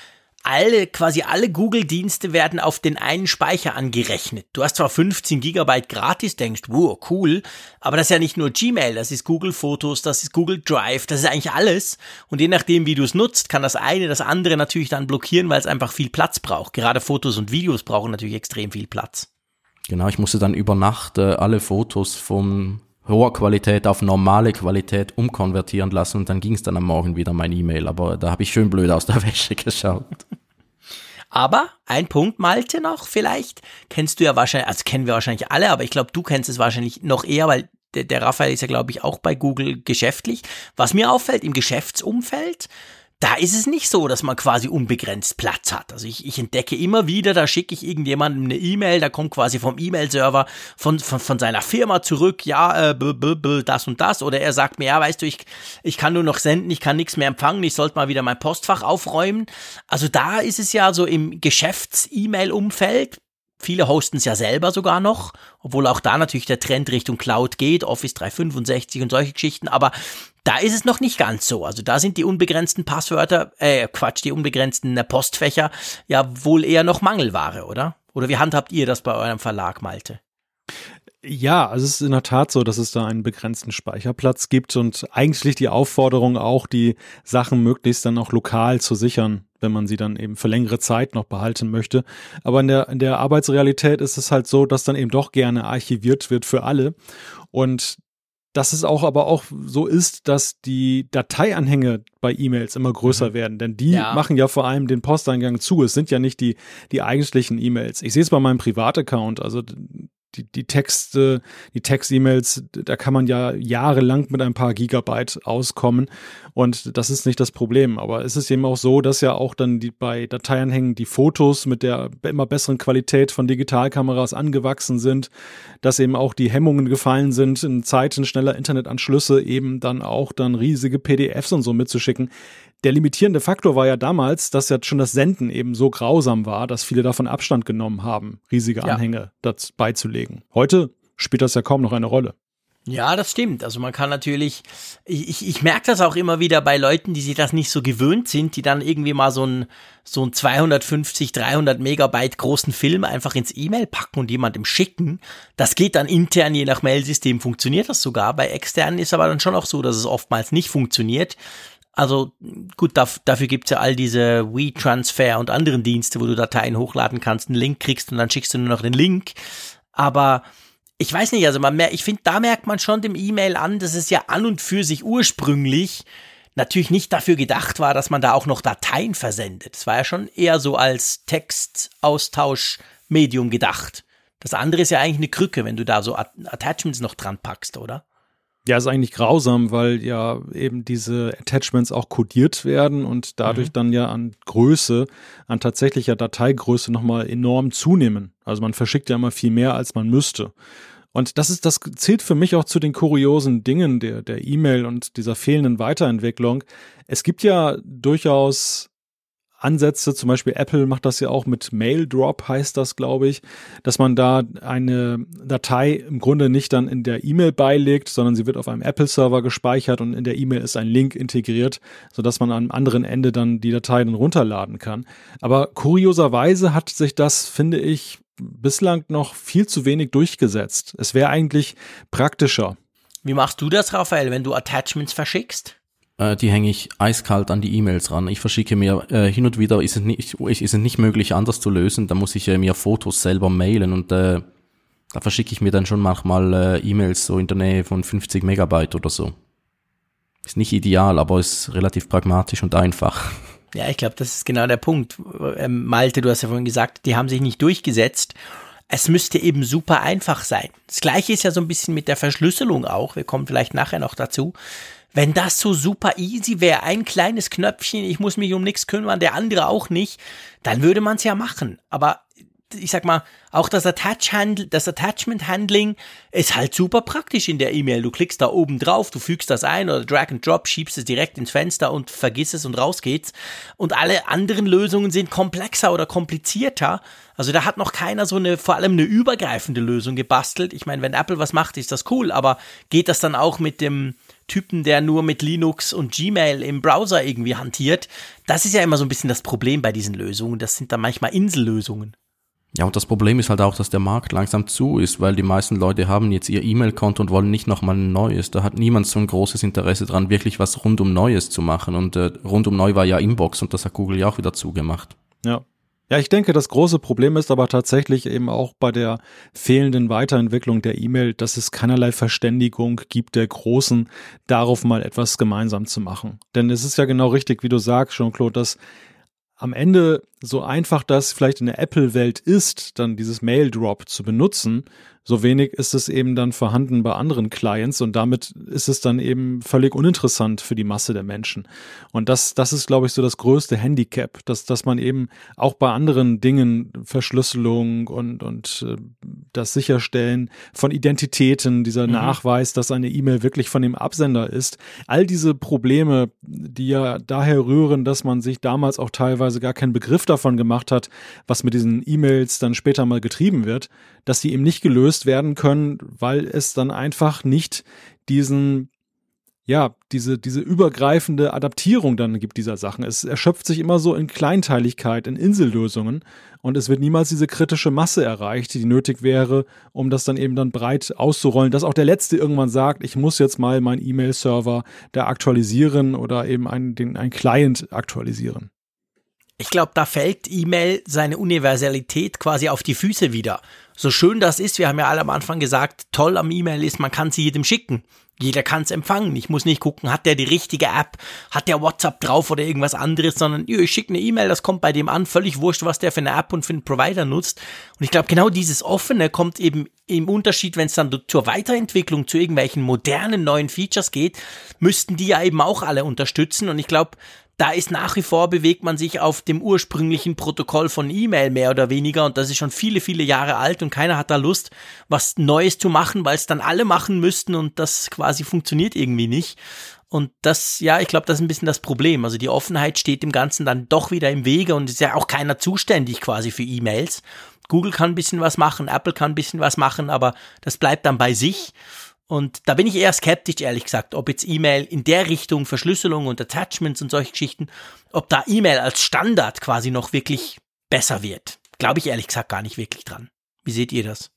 alle, quasi alle Google-Dienste werden auf den einen Speicher angerechnet. Du hast zwar 15 Gigabyte gratis, denkst, wow, cool, aber das ist ja nicht nur Gmail, das ist Google Fotos, das ist Google Drive, das ist eigentlich alles. Und je nachdem, wie du es nutzt, kann das eine das andere natürlich dann blockieren, weil es einfach viel Platz braucht. Gerade Fotos und Videos brauchen natürlich extrem viel Platz. Genau, ich musste dann über Nacht äh, alle Fotos von hoher Qualität auf normale Qualität umkonvertieren lassen und dann ging es dann am Morgen wieder mein E-Mail. Aber da habe ich schön blöd aus der *laughs* Wäsche geschaut. Aber ein Punkt, Malte, noch vielleicht. Kennst du ja wahrscheinlich, also kennen wir wahrscheinlich alle, aber ich glaube, du kennst es wahrscheinlich noch eher, weil der, der Raphael ist ja, glaube ich, auch bei Google geschäftlich. Was mir auffällt im Geschäftsumfeld, da ist es nicht so, dass man quasi unbegrenzt Platz hat. Also ich, ich entdecke immer wieder, da schicke ich irgendjemandem eine E-Mail, da kommt quasi vom E-Mail-Server von, von, von seiner Firma zurück, ja, äh, b, b, b, das und das. Oder er sagt mir, ja, weißt du, ich, ich kann nur noch senden, ich kann nichts mehr empfangen, ich sollte mal wieder mein Postfach aufräumen. Also da ist es ja so im Geschäfts-E-Mail-Umfeld, Viele hosten es ja selber sogar noch, obwohl auch da natürlich der Trend Richtung Cloud geht, Office 365 und solche Geschichten, aber da ist es noch nicht ganz so. Also da sind die unbegrenzten Passwörter, äh, Quatsch, die unbegrenzten Postfächer ja wohl eher noch Mangelware, oder? Oder wie handhabt ihr das bei eurem Verlag, Malte? Ja, also es ist in der Tat so, dass es da einen begrenzten Speicherplatz gibt und eigentlich die Aufforderung auch, die Sachen möglichst dann auch lokal zu sichern wenn man sie dann eben für längere Zeit noch behalten möchte. Aber in der, in der Arbeitsrealität ist es halt so, dass dann eben doch gerne archiviert wird für alle. Und dass es auch aber auch so ist, dass die Dateianhänge bei E-Mails immer größer mhm. werden, denn die ja. machen ja vor allem den Posteingang zu. Es sind ja nicht die, die eigentlichen E-Mails. Ich sehe es bei meinem Privataccount, also die, die Texte, die Text-E-Mails, da kann man ja jahrelang mit ein paar Gigabyte auskommen und das ist nicht das Problem. Aber es ist eben auch so, dass ja auch dann die, bei Dateianhängen die Fotos mit der immer besseren Qualität von Digitalkameras angewachsen sind, dass eben auch die Hemmungen gefallen sind, in Zeiten schneller Internetanschlüsse eben dann auch dann riesige PDFs und so mitzuschicken der limitierende Faktor war ja damals, dass ja schon das Senden eben so grausam war, dass viele davon Abstand genommen haben, riesige Anhänge ja. beizulegen. Heute spielt das ja kaum noch eine Rolle. Ja, das stimmt. Also man kann natürlich, ich, ich, ich merke das auch immer wieder bei Leuten, die sich das nicht so gewöhnt sind, die dann irgendwie mal so ein so ein 250, 300 Megabyte großen Film einfach ins E-Mail packen und jemandem schicken. Das geht dann intern, je nach Mailsystem funktioniert das sogar. Bei externen ist aber dann schon auch so, dass es oftmals nicht funktioniert. Also gut, daf dafür gibt's ja all diese WeTransfer und anderen Dienste, wo du Dateien hochladen kannst, einen Link kriegst und dann schickst du nur noch den Link. Aber ich weiß nicht, also man mer ich finde, da merkt man schon dem E-Mail an, dass es ja an und für sich ursprünglich natürlich nicht dafür gedacht war, dass man da auch noch Dateien versendet. Es war ja schon eher so als Textaustauschmedium gedacht. Das andere ist ja eigentlich eine Krücke, wenn du da so Attachments noch dran packst, oder? Ja, ist eigentlich grausam, weil ja eben diese Attachments auch codiert werden und dadurch mhm. dann ja an Größe, an tatsächlicher Dateigröße nochmal enorm zunehmen. Also man verschickt ja immer viel mehr, als man müsste. Und das ist, das zählt für mich auch zu den kuriosen Dingen der, der E-Mail und dieser fehlenden Weiterentwicklung. Es gibt ja durchaus Ansätze, zum Beispiel Apple macht das ja auch mit Mail Drop, heißt das, glaube ich, dass man da eine Datei im Grunde nicht dann in der E-Mail beilegt, sondern sie wird auf einem Apple-Server gespeichert und in der E-Mail ist ein Link integriert, sodass man am anderen Ende dann die Datei dann runterladen kann. Aber kurioserweise hat sich das, finde ich, bislang noch viel zu wenig durchgesetzt. Es wäre eigentlich praktischer. Wie machst du das, Raphael, wenn du Attachments verschickst? Äh, die hänge ich eiskalt an die E-Mails ran. Ich verschicke mir äh, hin und wieder, ist es, nicht, ist es nicht möglich, anders zu lösen. Da muss ich äh, mir Fotos selber mailen und äh, da verschicke ich mir dann schon manchmal äh, E-Mails so in der Nähe von 50 Megabyte oder so. Ist nicht ideal, aber ist relativ pragmatisch und einfach. Ja, ich glaube, das ist genau der Punkt. Ähm, Malte, du hast ja vorhin gesagt, die haben sich nicht durchgesetzt. Es müsste eben super einfach sein. Das gleiche ist ja so ein bisschen mit der Verschlüsselung auch. Wir kommen vielleicht nachher noch dazu. Wenn das so super easy wäre, ein kleines Knöpfchen, ich muss mich um nichts kümmern, der andere auch nicht, dann würde man es ja machen. Aber ich sag mal, auch das, Attach das Attachment Handling ist halt super praktisch in der E-Mail. Du klickst da oben drauf, du fügst das ein oder Drag and Drop, schiebst es direkt ins Fenster und vergiss es und raus geht's. Und alle anderen Lösungen sind komplexer oder komplizierter. Also da hat noch keiner so eine, vor allem eine übergreifende Lösung gebastelt. Ich meine, wenn Apple was macht, ist das cool, aber geht das dann auch mit dem, Typen, der nur mit Linux und Gmail im Browser irgendwie hantiert. Das ist ja immer so ein bisschen das Problem bei diesen Lösungen. Das sind dann manchmal Insellösungen. Ja, und das Problem ist halt auch, dass der Markt langsam zu ist, weil die meisten Leute haben jetzt ihr E-Mail-Konto und wollen nicht nochmal ein neues. Da hat niemand so ein großes Interesse dran, wirklich was rundum Neues zu machen. Und äh, rundum neu war ja Inbox und das hat Google ja auch wieder zugemacht. Ja. Ja, ich denke, das große Problem ist aber tatsächlich eben auch bei der fehlenden Weiterentwicklung der E-Mail, dass es keinerlei Verständigung gibt der Großen, darauf mal etwas gemeinsam zu machen. Denn es ist ja genau richtig, wie du sagst, Jean-Claude, dass am Ende so einfach das vielleicht in der Apple-Welt ist, dann dieses Mail-Drop zu benutzen, so wenig ist es eben dann vorhanden bei anderen Clients und damit ist es dann eben völlig uninteressant für die Masse der Menschen. Und das, das ist, glaube ich, so das größte Handicap, dass, dass man eben auch bei anderen Dingen, Verschlüsselung und, und äh, das Sicherstellen von Identitäten, dieser mhm. Nachweis, dass eine E-Mail wirklich von dem Absender ist, all diese Probleme, die ja daher rühren, dass man sich damals auch teilweise gar keinen Begriff davon gemacht hat, was mit diesen E-Mails dann später mal getrieben wird, dass die eben nicht gelöst werden können, weil es dann einfach nicht diesen ja, diese, diese übergreifende Adaptierung dann gibt dieser Sachen. Es erschöpft sich immer so in Kleinteiligkeit, in Insellösungen und es wird niemals diese kritische Masse erreicht, die nötig wäre, um das dann eben dann breit auszurollen, dass auch der Letzte irgendwann sagt, ich muss jetzt mal meinen E-Mail-Server da aktualisieren oder eben einen, den, einen Client aktualisieren. Ich glaube, da fällt E-Mail seine Universalität quasi auf die Füße wieder. So schön das ist, wir haben ja alle am Anfang gesagt, toll am E-Mail ist, man kann sie jedem schicken. Jeder kann es empfangen. Ich muss nicht gucken, hat der die richtige App, hat der WhatsApp drauf oder irgendwas anderes, sondern ich schicke eine E-Mail, das kommt bei dem an, völlig wurscht, was der für eine App und für einen Provider nutzt. Und ich glaube, genau dieses Offene kommt eben im Unterschied, wenn es dann zur Weiterentwicklung, zu irgendwelchen modernen neuen Features geht, müssten die ja eben auch alle unterstützen. Und ich glaube, da ist nach wie vor bewegt man sich auf dem ursprünglichen Protokoll von E-Mail mehr oder weniger und das ist schon viele, viele Jahre alt und keiner hat da Lust, was Neues zu machen, weil es dann alle machen müssten und das quasi funktioniert irgendwie nicht. Und das, ja, ich glaube, das ist ein bisschen das Problem. Also die Offenheit steht dem Ganzen dann doch wieder im Wege und ist ja auch keiner zuständig quasi für E-Mails. Google kann ein bisschen was machen, Apple kann ein bisschen was machen, aber das bleibt dann bei sich. Und da bin ich eher skeptisch, ehrlich gesagt, ob jetzt E-Mail in der Richtung Verschlüsselung und Attachments und solche Geschichten, ob da E-Mail als Standard quasi noch wirklich besser wird. Glaube ich ehrlich gesagt gar nicht wirklich dran. Wie seht ihr das?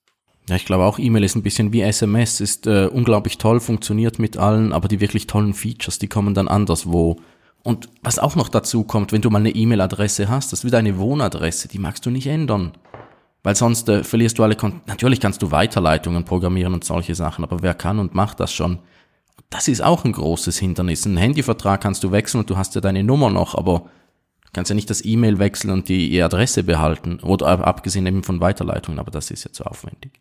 Ja, ich glaube auch E-Mail ist ein bisschen wie SMS, ist äh, unglaublich toll, funktioniert mit allen, aber die wirklich tollen Features, die kommen dann anderswo. Und was auch noch dazu kommt, wenn du mal eine E-Mail-Adresse hast, das ist wieder eine Wohnadresse, die magst du nicht ändern. Weil sonst äh, verlierst du alle Kon Natürlich kannst du Weiterleitungen programmieren und solche Sachen, aber wer kann und macht das schon? Das ist auch ein großes Hindernis. Ein Handyvertrag kannst du wechseln und du hast ja deine Nummer noch, aber du kannst ja nicht das E-Mail wechseln und die Adresse behalten. Oder abgesehen eben von Weiterleitungen, aber das ist ja zu aufwendig.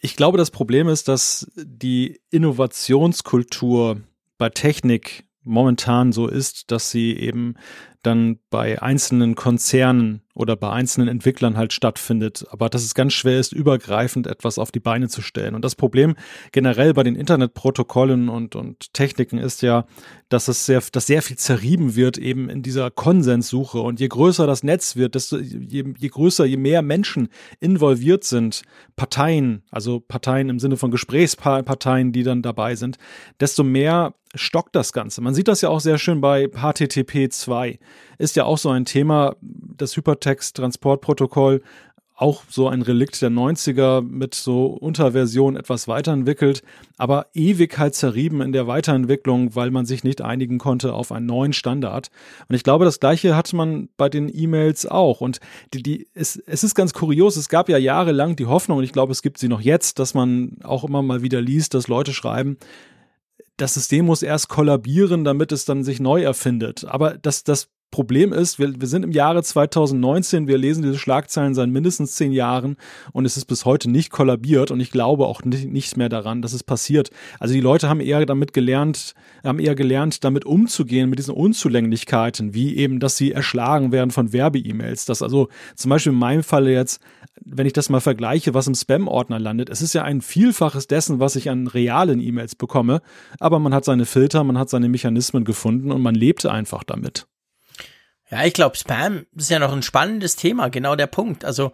Ich glaube, das Problem ist, dass die Innovationskultur bei Technik momentan so ist, dass sie eben dann bei einzelnen Konzernen oder bei einzelnen Entwicklern halt stattfindet, aber dass es ganz schwer ist, übergreifend etwas auf die Beine zu stellen. Und das Problem generell bei den Internetprotokollen und, und Techniken ist ja, dass es sehr, dass sehr viel zerrieben wird eben in dieser Konsenssuche. Und je größer das Netz wird, desto je, je größer, je mehr Menschen involviert sind, Parteien, also Parteien im Sinne von Gesprächsparteien, die dann dabei sind, desto mehr stockt das Ganze. Man sieht das ja auch sehr schön bei HTTP 2 ist ja auch so ein Thema, das Hypertext-Transportprotokoll, auch so ein Relikt der 90er mit so Unterversion etwas weiterentwickelt, aber ewig halt zerrieben in der Weiterentwicklung, weil man sich nicht einigen konnte auf einen neuen Standard. Und ich glaube, das gleiche hat man bei den E-Mails auch. Und die, die, es, es ist ganz kurios, es gab ja jahrelang die Hoffnung, und ich glaube, es gibt sie noch jetzt, dass man auch immer mal wieder liest, dass Leute schreiben, das System muss erst kollabieren, damit es dann sich neu erfindet. Aber das, das Problem ist, wir, wir sind im Jahre 2019, wir lesen diese Schlagzeilen seit mindestens zehn Jahren und es ist bis heute nicht kollabiert und ich glaube auch nicht, nicht mehr daran, dass es passiert. Also die Leute haben eher damit gelernt, haben eher gelernt, damit umzugehen, mit diesen Unzulänglichkeiten, wie eben, dass sie erschlagen werden von Werbe-E-Mails. Dass also zum Beispiel in meinem Falle jetzt, wenn ich das mal vergleiche, was im Spam-Ordner landet, es ist ja ein Vielfaches dessen, was ich an realen E-Mails bekomme, aber man hat seine Filter, man hat seine Mechanismen gefunden und man lebt einfach damit. Ja, ich glaube, Spam ist ja noch ein spannendes Thema, genau der Punkt. Also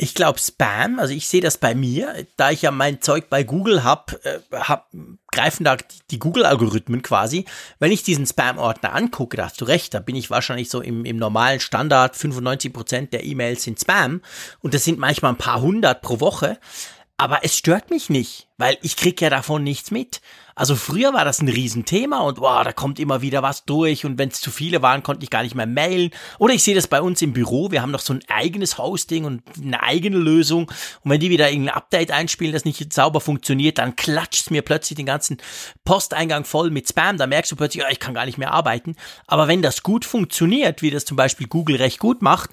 ich glaube, Spam, also ich sehe das bei mir, da ich ja mein Zeug bei Google hab, äh, hab greifen da die Google-Algorithmen quasi. Wenn ich diesen Spam-Ordner angucke, da hast du recht, da bin ich wahrscheinlich so im, im normalen Standard, 95% der E-Mails sind Spam und das sind manchmal ein paar hundert pro Woche. Aber es stört mich nicht, weil ich krieg ja davon nichts mit. Also früher war das ein Riesenthema und wow, da kommt immer wieder was durch und wenn es zu viele waren, konnte ich gar nicht mehr mailen. Oder ich sehe das bei uns im Büro, wir haben noch so ein eigenes Hosting und eine eigene Lösung und wenn die wieder irgendein Update einspielen, das nicht sauber funktioniert, dann klatscht mir plötzlich den ganzen Posteingang voll mit Spam. Da merkst du plötzlich, oh, ich kann gar nicht mehr arbeiten. Aber wenn das gut funktioniert, wie das zum Beispiel Google recht gut macht,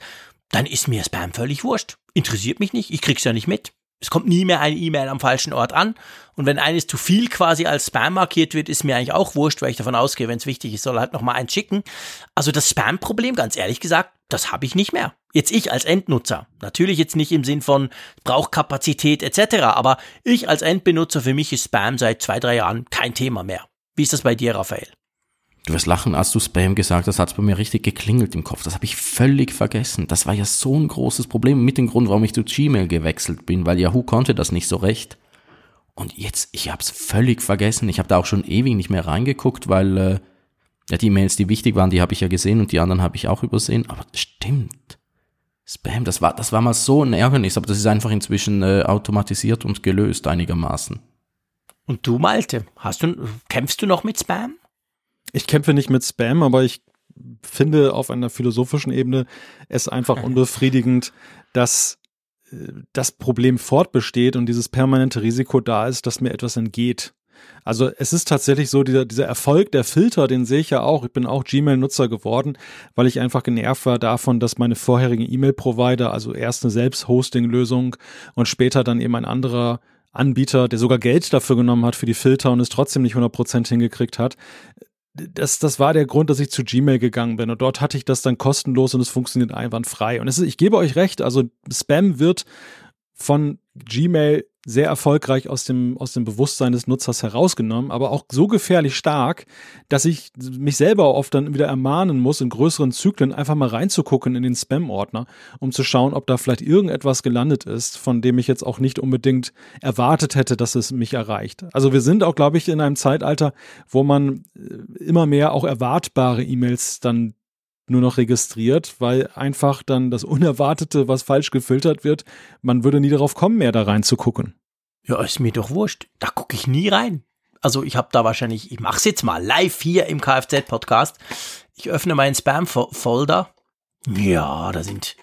dann ist mir Spam völlig wurscht. Interessiert mich nicht, ich krieg's ja nicht mit. Es kommt nie mehr eine E-Mail am falschen Ort an. Und wenn eines zu viel quasi als Spam markiert wird, ist mir eigentlich auch wurscht, weil ich davon ausgehe, wenn es wichtig ist, soll er halt nochmal eins schicken. Also das Spam-Problem, ganz ehrlich gesagt, das habe ich nicht mehr. Jetzt ich als Endnutzer. Natürlich jetzt nicht im Sinn von Brauchkapazität etc., aber ich als Endbenutzer, für mich ist Spam seit zwei, drei Jahren kein Thema mehr. Wie ist das bei dir, Raphael? Du wirst lachen, als du Spam gesagt hast, hat es bei mir richtig geklingelt im Kopf. Das habe ich völlig vergessen. Das war ja so ein großes Problem mit dem Grund, warum ich zu Gmail gewechselt bin, weil Yahoo konnte das nicht so recht. Und jetzt, ich habe es völlig vergessen. Ich habe da auch schon ewig nicht mehr reingeguckt, weil äh, ja, die Mails, die wichtig waren, die habe ich ja gesehen und die anderen habe ich auch übersehen. Aber stimmt. Spam, das war, das war mal so ein Ärgernis, aber das ist einfach inzwischen äh, automatisiert und gelöst einigermaßen. Und du, Malte, hast du, kämpfst du noch mit Spam? Ich kämpfe nicht mit Spam, aber ich finde auf einer philosophischen Ebene es einfach unbefriedigend, dass äh, das Problem fortbesteht und dieses permanente Risiko da ist, dass mir etwas entgeht. Also es ist tatsächlich so, dieser, dieser Erfolg der Filter, den sehe ich ja auch. Ich bin auch Gmail-Nutzer geworden, weil ich einfach genervt war davon, dass meine vorherigen E-Mail-Provider, also erst eine Selbst-Hosting-Lösung und später dann eben ein anderer Anbieter, der sogar Geld dafür genommen hat für die Filter und es trotzdem nicht 100% hingekriegt hat, das, das war der Grund, dass ich zu Gmail gegangen bin. Und dort hatte ich das dann kostenlos und es funktioniert einwandfrei. Und es ist, ich gebe euch recht, also Spam wird von Gmail sehr erfolgreich aus dem, aus dem Bewusstsein des Nutzers herausgenommen, aber auch so gefährlich stark, dass ich mich selber oft dann wieder ermahnen muss, in größeren Zyklen einfach mal reinzugucken in den Spam-Ordner, um zu schauen, ob da vielleicht irgendetwas gelandet ist, von dem ich jetzt auch nicht unbedingt erwartet hätte, dass es mich erreicht. Also wir sind auch, glaube ich, in einem Zeitalter, wo man äh, immer mehr auch erwartbare E-Mails dann nur noch registriert, weil einfach dann das Unerwartete, was falsch gefiltert wird, man würde nie darauf kommen, mehr da reinzugucken. Ja, ist mir doch wurscht. Da gucke ich nie rein. Also ich habe da wahrscheinlich, ich mache es jetzt mal live hier im Kfz-Podcast. Ich öffne meinen Spam-Folder. Ja, da sind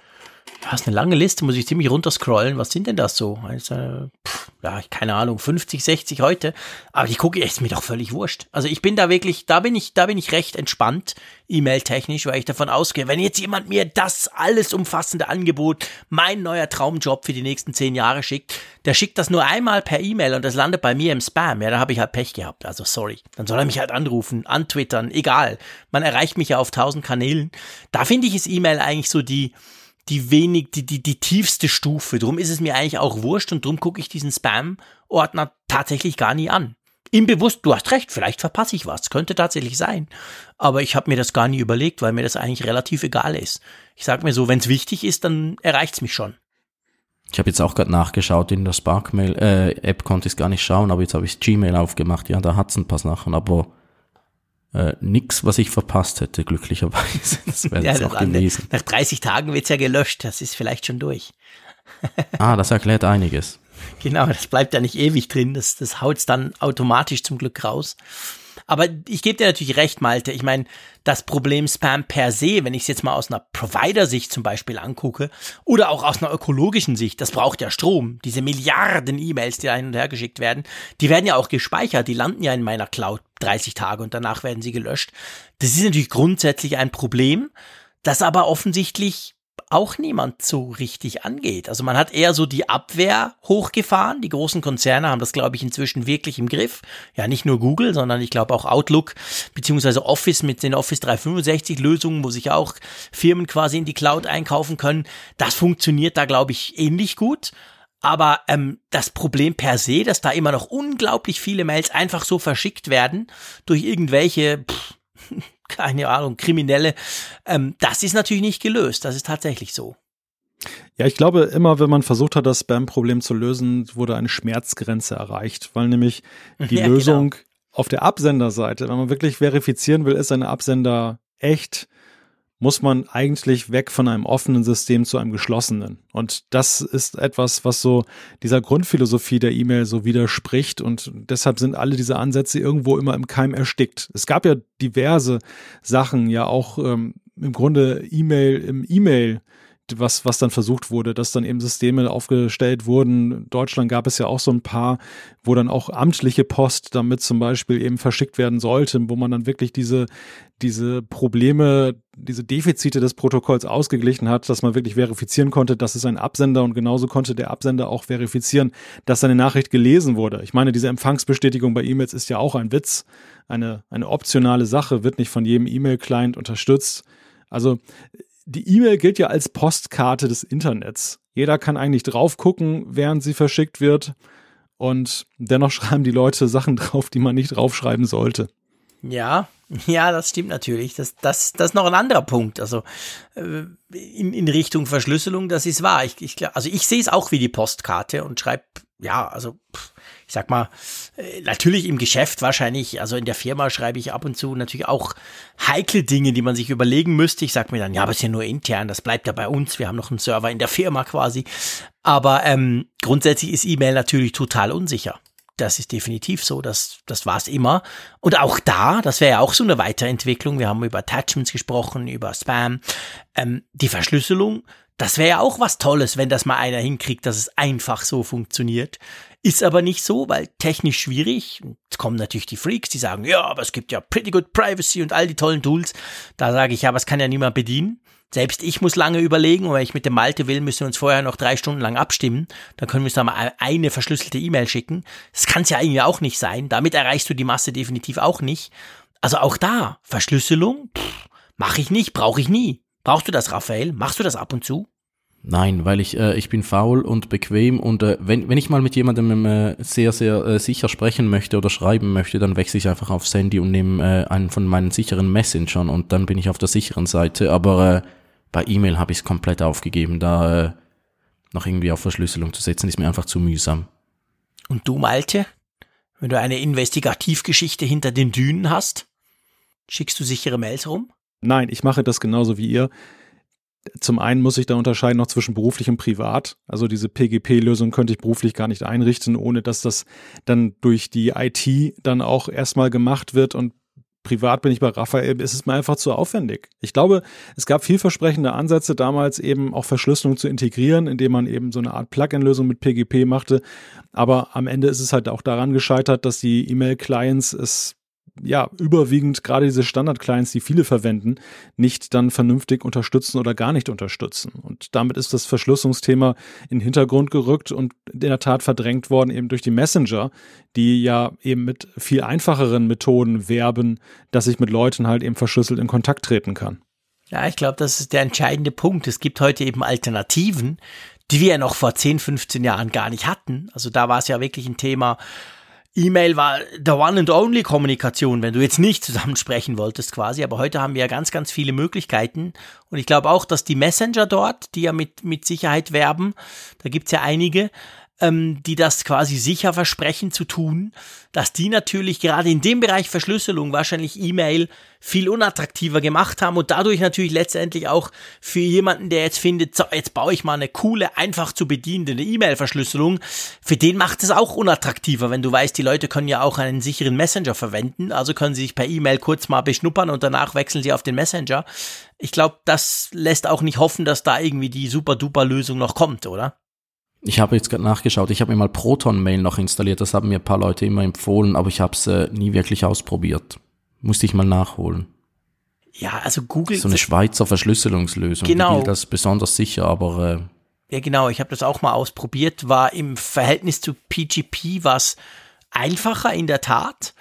ja, ist eine lange Liste, muss ich ziemlich runterscrollen. Was sind denn das so? Also, pff, ja, keine Ahnung, 50, 60 heute. Aber die gucke ist mir doch völlig wurscht. Also ich bin da wirklich, da bin ich, da bin ich recht entspannt, E-Mail-technisch, weil ich davon ausgehe, wenn jetzt jemand mir das alles umfassende Angebot, mein neuer Traumjob für die nächsten zehn Jahre schickt, der schickt das nur einmal per E-Mail und das landet bei mir im Spam. Ja, da habe ich halt Pech gehabt. Also sorry. Dann soll er mich halt anrufen, antwittern, egal. Man erreicht mich ja auf tausend Kanälen. Da finde ich, ist E-Mail eigentlich so die, die wenig, die, die, die tiefste Stufe. Drum ist es mir eigentlich auch wurscht und drum gucke ich diesen Spam-Ordner tatsächlich gar nie an. Im Bewusst, du hast recht, vielleicht verpasse ich was, könnte tatsächlich sein. Aber ich habe mir das gar nie überlegt, weil mir das eigentlich relativ egal ist. Ich sage mir so, wenn es wichtig ist, dann erreicht es mich schon. Ich habe jetzt auch gerade nachgeschaut, in der Sparkmail-App äh, konnte ich es gar nicht schauen, aber jetzt habe ich Gmail aufgemacht. Ja, da hat's ein paar Sachen, aber äh, nix, was ich verpasst hätte, glücklicherweise. *laughs* Das wäre ja, jetzt auch gewesen. Nach 30 Tagen wird's ja gelöscht, das ist vielleicht schon durch. *laughs* ah, das erklärt einiges. Genau, das bleibt ja nicht ewig drin, das, das haut's dann automatisch zum Glück raus. Aber ich gebe dir natürlich recht, Malte. Ich meine, das Problem Spam per se, wenn ich es jetzt mal aus einer Provider-Sicht zum Beispiel angucke oder auch aus einer ökologischen Sicht, das braucht ja Strom. Diese Milliarden E-Mails, die da hin und her geschickt werden, die werden ja auch gespeichert, die landen ja in meiner Cloud 30 Tage und danach werden sie gelöscht. Das ist natürlich grundsätzlich ein Problem, das aber offensichtlich auch niemand so richtig angeht. Also man hat eher so die Abwehr hochgefahren. Die großen Konzerne haben das, glaube ich, inzwischen wirklich im Griff. Ja, nicht nur Google, sondern ich glaube auch Outlook beziehungsweise Office mit den Office 365 Lösungen, wo sich auch Firmen quasi in die Cloud einkaufen können. Das funktioniert da, glaube ich, ähnlich gut. Aber ähm, das Problem per se, dass da immer noch unglaublich viele Mails einfach so verschickt werden durch irgendwelche pff, keine Ahnung, Kriminelle. Ähm, das ist natürlich nicht gelöst. Das ist tatsächlich so. Ja, ich glaube, immer wenn man versucht hat, das Spam-Problem zu lösen, wurde eine Schmerzgrenze erreicht, weil nämlich *laughs* die ja, Lösung genau. auf der Absenderseite, wenn man wirklich verifizieren will, ist ein Absender echt, muss man eigentlich weg von einem offenen System zu einem geschlossenen. Und das ist etwas, was so dieser Grundphilosophie der E-Mail so widerspricht. Und deshalb sind alle diese Ansätze irgendwo immer im Keim erstickt. Es gab ja diverse Sachen, ja auch ähm, im Grunde E-Mail im E-Mail was, was dann versucht wurde, dass dann eben Systeme aufgestellt wurden. In Deutschland gab es ja auch so ein paar, wo dann auch amtliche Post damit zum Beispiel eben verschickt werden sollte, wo man dann wirklich diese, diese Probleme, diese Defizite des Protokolls ausgeglichen hat, dass man wirklich verifizieren konnte, dass es ein Absender und genauso konnte der Absender auch verifizieren, dass seine Nachricht gelesen wurde. Ich meine, diese Empfangsbestätigung bei E-Mails ist ja auch ein Witz, eine, eine optionale Sache, wird nicht von jedem E-Mail-Client unterstützt. Also die E-Mail gilt ja als Postkarte des Internets. Jeder kann eigentlich drauf gucken, während sie verschickt wird. Und dennoch *laughs* schreiben die Leute Sachen drauf, die man nicht draufschreiben sollte. Ja, ja, das stimmt natürlich. Das, das, das ist noch ein anderer Punkt. Also äh, in, in Richtung Verschlüsselung, das ist wahr. Ich, ich, also ich sehe es auch wie die Postkarte und schreibe, ja, also ich sag mal, äh, natürlich im Geschäft wahrscheinlich, also in der Firma schreibe ich ab und zu natürlich auch heikle Dinge, die man sich überlegen müsste. Ich sag mir dann, ja, aber ist ja nur intern, das bleibt ja bei uns. Wir haben noch einen Server in der Firma quasi. Aber ähm, grundsätzlich ist E-Mail natürlich total unsicher. Das ist definitiv so, das, das war es immer. Und auch da, das wäre ja auch so eine Weiterentwicklung. Wir haben über Attachments gesprochen, über Spam. Ähm, die Verschlüsselung, das wäre ja auch was Tolles, wenn das mal einer hinkriegt, dass es einfach so funktioniert. Ist aber nicht so, weil technisch schwierig. Jetzt kommen natürlich die Freaks, die sagen, ja, aber es gibt ja Pretty Good Privacy und all die tollen Tools. Da sage ich, ja, was kann ja niemand bedienen. Selbst ich muss lange überlegen und wenn ich mit dem Malte will, müssen wir uns vorher noch drei Stunden lang abstimmen. Dann können wir uns da mal eine verschlüsselte E-Mail schicken. Das kann es ja eigentlich auch nicht sein. Damit erreichst du die Masse definitiv auch nicht. Also auch da, Verschlüsselung, mache ich nicht, brauche ich nie. Brauchst du das, Raphael? Machst du das ab und zu? Nein, weil ich, äh, ich bin faul und bequem und äh, wenn, wenn ich mal mit jemandem äh, sehr, sehr äh, sicher sprechen möchte oder schreiben möchte, dann wechsle ich einfach aufs Handy und nehme äh, einen von meinen sicheren Messengern und dann bin ich auf der sicheren Seite. Aber äh, bei E-Mail habe ich es komplett aufgegeben, da äh, noch irgendwie auf Verschlüsselung zu setzen, ist mir einfach zu mühsam. Und du, Malte? Wenn du eine Investigativgeschichte hinter den Dünen hast, schickst du sichere Mails rum? Nein, ich mache das genauso wie ihr zum einen muss ich da unterscheiden noch zwischen beruflich und privat. Also diese PGP-Lösung könnte ich beruflich gar nicht einrichten, ohne dass das dann durch die IT dann auch erstmal gemacht wird und privat bin ich bei Raphael, ist es mir einfach zu aufwendig. Ich glaube, es gab vielversprechende Ansätze damals eben auch Verschlüsselung zu integrieren, indem man eben so eine Art Plugin-Lösung mit PGP machte. Aber am Ende ist es halt auch daran gescheitert, dass die E-Mail-Clients es ja, überwiegend gerade diese Standard-Clients, die viele verwenden, nicht dann vernünftig unterstützen oder gar nicht unterstützen. Und damit ist das Verschlüsselungsthema in den Hintergrund gerückt und in der Tat verdrängt worden eben durch die Messenger, die ja eben mit viel einfacheren Methoden werben, dass ich mit Leuten halt eben verschlüsselt in Kontakt treten kann. Ja, ich glaube, das ist der entscheidende Punkt. Es gibt heute eben Alternativen, die wir ja noch vor 10, 15 Jahren gar nicht hatten. Also da war es ja wirklich ein Thema, E-Mail war der One and Only Kommunikation, wenn du jetzt nicht *laughs* zusammen sprechen wolltest quasi. Aber heute haben wir ja ganz, ganz viele Möglichkeiten. Und ich glaube auch, dass die Messenger dort, die ja mit, mit Sicherheit werben, da gibt's ja einige, ähm, die das quasi sicher versprechen zu tun, dass die natürlich gerade in dem Bereich Verschlüsselung wahrscheinlich E-Mail viel unattraktiver gemacht haben und dadurch natürlich letztendlich auch für jemanden, der jetzt findet, so, jetzt baue ich mal eine coole, einfach zu bedienende E-Mail-Verschlüsselung, für den macht es auch unattraktiver, wenn du weißt, die Leute können ja auch einen sicheren Messenger verwenden, also können sie sich per E-Mail kurz mal beschnuppern und danach wechseln sie auf den Messenger. Ich glaube, das lässt auch nicht hoffen, dass da irgendwie die super-duper Lösung noch kommt, oder? Ich habe jetzt gerade nachgeschaut, ich habe mir mal Proton Mail noch installiert, das haben mir ein paar Leute immer empfohlen, aber ich habe es äh, nie wirklich ausprobiert. Musste ich mal nachholen. Ja, also Google. So eine Schweizer Verschlüsselungslösung. Genau. Die gilt das besonders sicher, aber äh, ja, genau. Ich habe das auch mal ausprobiert. War im Verhältnis zu PGP was einfacher in der Tat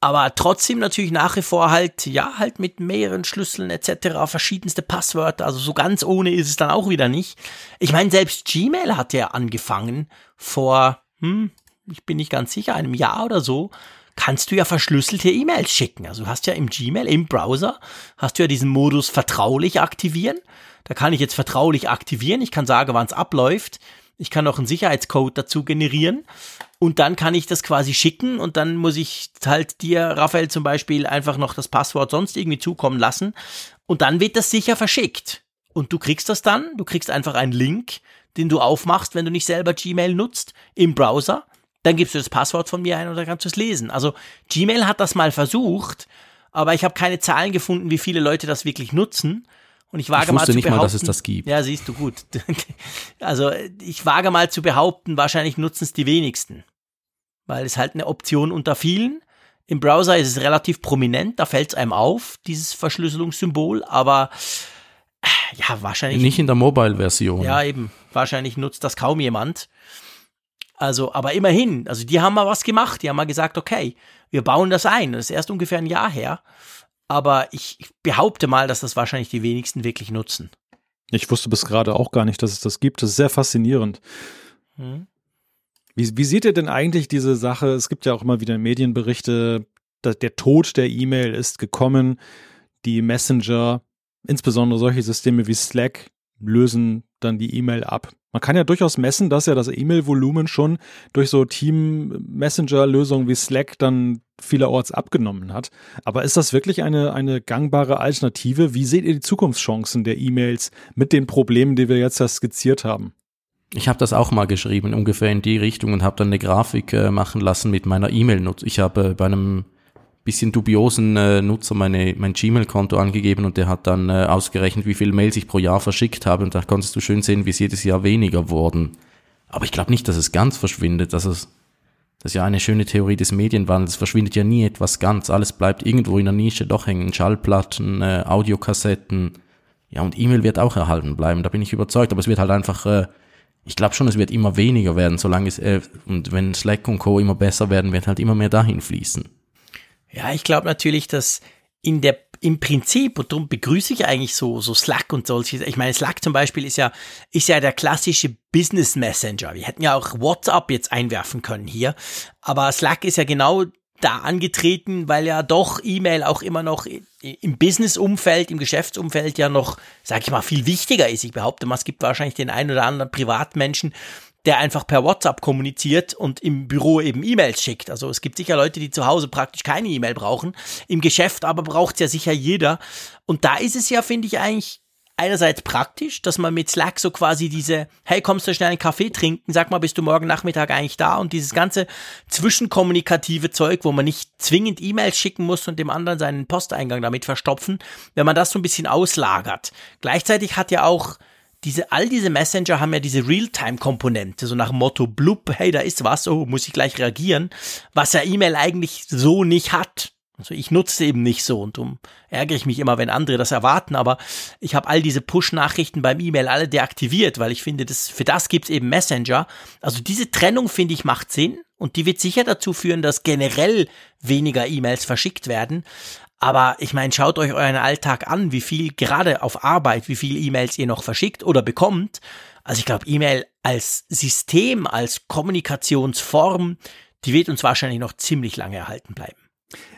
aber trotzdem natürlich nach wie vor halt, ja, halt mit mehreren Schlüsseln etc., verschiedenste Passwörter, also so ganz ohne ist es dann auch wieder nicht. Ich meine, selbst Gmail hat ja angefangen vor, hm, ich bin nicht ganz sicher, einem Jahr oder so, kannst du ja verschlüsselte E-Mails schicken. Also du hast ja im Gmail, im Browser, hast du ja diesen Modus vertraulich aktivieren. Da kann ich jetzt vertraulich aktivieren, ich kann sagen, wann es abläuft. Ich kann auch einen Sicherheitscode dazu generieren und dann kann ich das quasi schicken und dann muss ich halt dir, Raphael zum Beispiel, einfach noch das Passwort sonst irgendwie zukommen lassen und dann wird das sicher verschickt. Und du kriegst das dann, du kriegst einfach einen Link, den du aufmachst, wenn du nicht selber Gmail nutzt, im Browser. Dann gibst du das Passwort von mir ein und dann kannst du es lesen. Also Gmail hat das mal versucht, aber ich habe keine Zahlen gefunden, wie viele Leute das wirklich nutzen. Und ich wage ich mal zu nicht behaupten, mal, dass es das gibt. Ja, siehst du gut. *laughs* Also ich wage mal zu behaupten, wahrscheinlich nutzen es die wenigsten, weil es halt eine Option unter vielen. Im Browser ist es relativ prominent, da fällt es einem auf, dieses Verschlüsselungssymbol, aber äh, ja, wahrscheinlich. Nicht in der Mobile-Version. Ja, eben. Wahrscheinlich nutzt das kaum jemand. Also, aber immerhin, also die haben mal was gemacht, die haben mal gesagt, okay, wir bauen das ein. Das ist erst ungefähr ein Jahr her aber ich, behaupte mal, dass das wahrscheinlich die wenigsten wirklich nutzen. Ich wusste bis gerade auch gar nicht, dass es das gibt. Das ist sehr faszinierend. Hm. Wie, wie seht ihr denn eigentlich diese Sache? Es gibt ja auch immer wieder Medienberichte, dass der Tod der E-Mail ist gekommen. Die Messenger, insbesondere solche Systeme wie Slack, lösen dann die E-Mail ab. Man kann ja durchaus messen, dass ja das E-Mail-Volumen schon durch so Team-Messenger-Lösungen wie Slack dann vielerorts abgenommen hat. Aber ist das wirklich eine, eine gangbare Alternative? Wie seht ihr die Zukunftschancen der E-Mails mit den Problemen, die wir jetzt ja skizziert haben? Ich habe das auch mal geschrieben, ungefähr in die Richtung und habe dann eine Grafik äh, machen lassen mit meiner E-Mail-Nutz. Ich habe äh, bei einem bisschen dubiosen äh, Nutzer meine, mein Gmail-Konto angegeben und der hat dann äh, ausgerechnet, wie viele Mails ich pro Jahr verschickt habe und da konntest du schön sehen, wie es jedes Jahr weniger wurden. Aber ich glaube nicht, dass es ganz verschwindet, dass es das ist ja eine schöne Theorie des Medienwandels. Es verschwindet ja nie etwas ganz. Alles bleibt irgendwo in der Nische doch hängen. Schallplatten, äh, Audiokassetten. Ja, und E-Mail wird auch erhalten bleiben. Da bin ich überzeugt. Aber es wird halt einfach, äh, ich glaube schon, es wird immer weniger werden, solange es, äh, und wenn Slack und Co. immer besser werden, wird halt immer mehr dahin fließen. Ja, ich glaube natürlich, dass in der im Prinzip, und darum begrüße ich eigentlich so, so Slack und solche, ich meine, Slack zum Beispiel ist ja, ist ja der klassische Business Messenger. Wir hätten ja auch WhatsApp jetzt einwerfen können hier. Aber Slack ist ja genau da angetreten, weil ja doch E-Mail auch immer noch im Business-Umfeld, im Geschäftsumfeld ja noch, sag ich mal, viel wichtiger ist. Ich behaupte mal, es gibt wahrscheinlich den einen oder anderen Privatmenschen, der einfach per WhatsApp kommuniziert und im Büro eben E-Mails schickt. Also es gibt sicher Leute, die zu Hause praktisch keine E-Mail brauchen. Im Geschäft aber braucht es ja sicher jeder. Und da ist es ja, finde ich, eigentlich einerseits praktisch, dass man mit Slack so quasi diese, hey, kommst du schnell einen Kaffee trinken, sag mal, bist du morgen Nachmittag eigentlich da und dieses ganze zwischenkommunikative Zeug, wo man nicht zwingend E-Mails schicken muss und dem anderen seinen Posteingang damit verstopfen, wenn man das so ein bisschen auslagert. Gleichzeitig hat ja auch diese, all diese Messenger haben ja diese Realtime-Komponente, so nach dem Motto, blub, hey, da ist was, oh, muss ich gleich reagieren, was ja E-Mail eigentlich so nicht hat. Also ich nutze eben nicht so und darum ärgere ich mich immer, wenn andere das erwarten, aber ich habe all diese Push-Nachrichten beim E-Mail alle deaktiviert, weil ich finde, das, für das gibt's eben Messenger. Also diese Trennung, finde ich, macht Sinn und die wird sicher dazu führen, dass generell weniger E-Mails verschickt werden. Aber ich meine, schaut euch euren Alltag an, wie viel gerade auf Arbeit, wie viel E-Mails ihr noch verschickt oder bekommt. Also ich glaube, E-Mail als System, als Kommunikationsform, die wird uns wahrscheinlich noch ziemlich lange erhalten bleiben.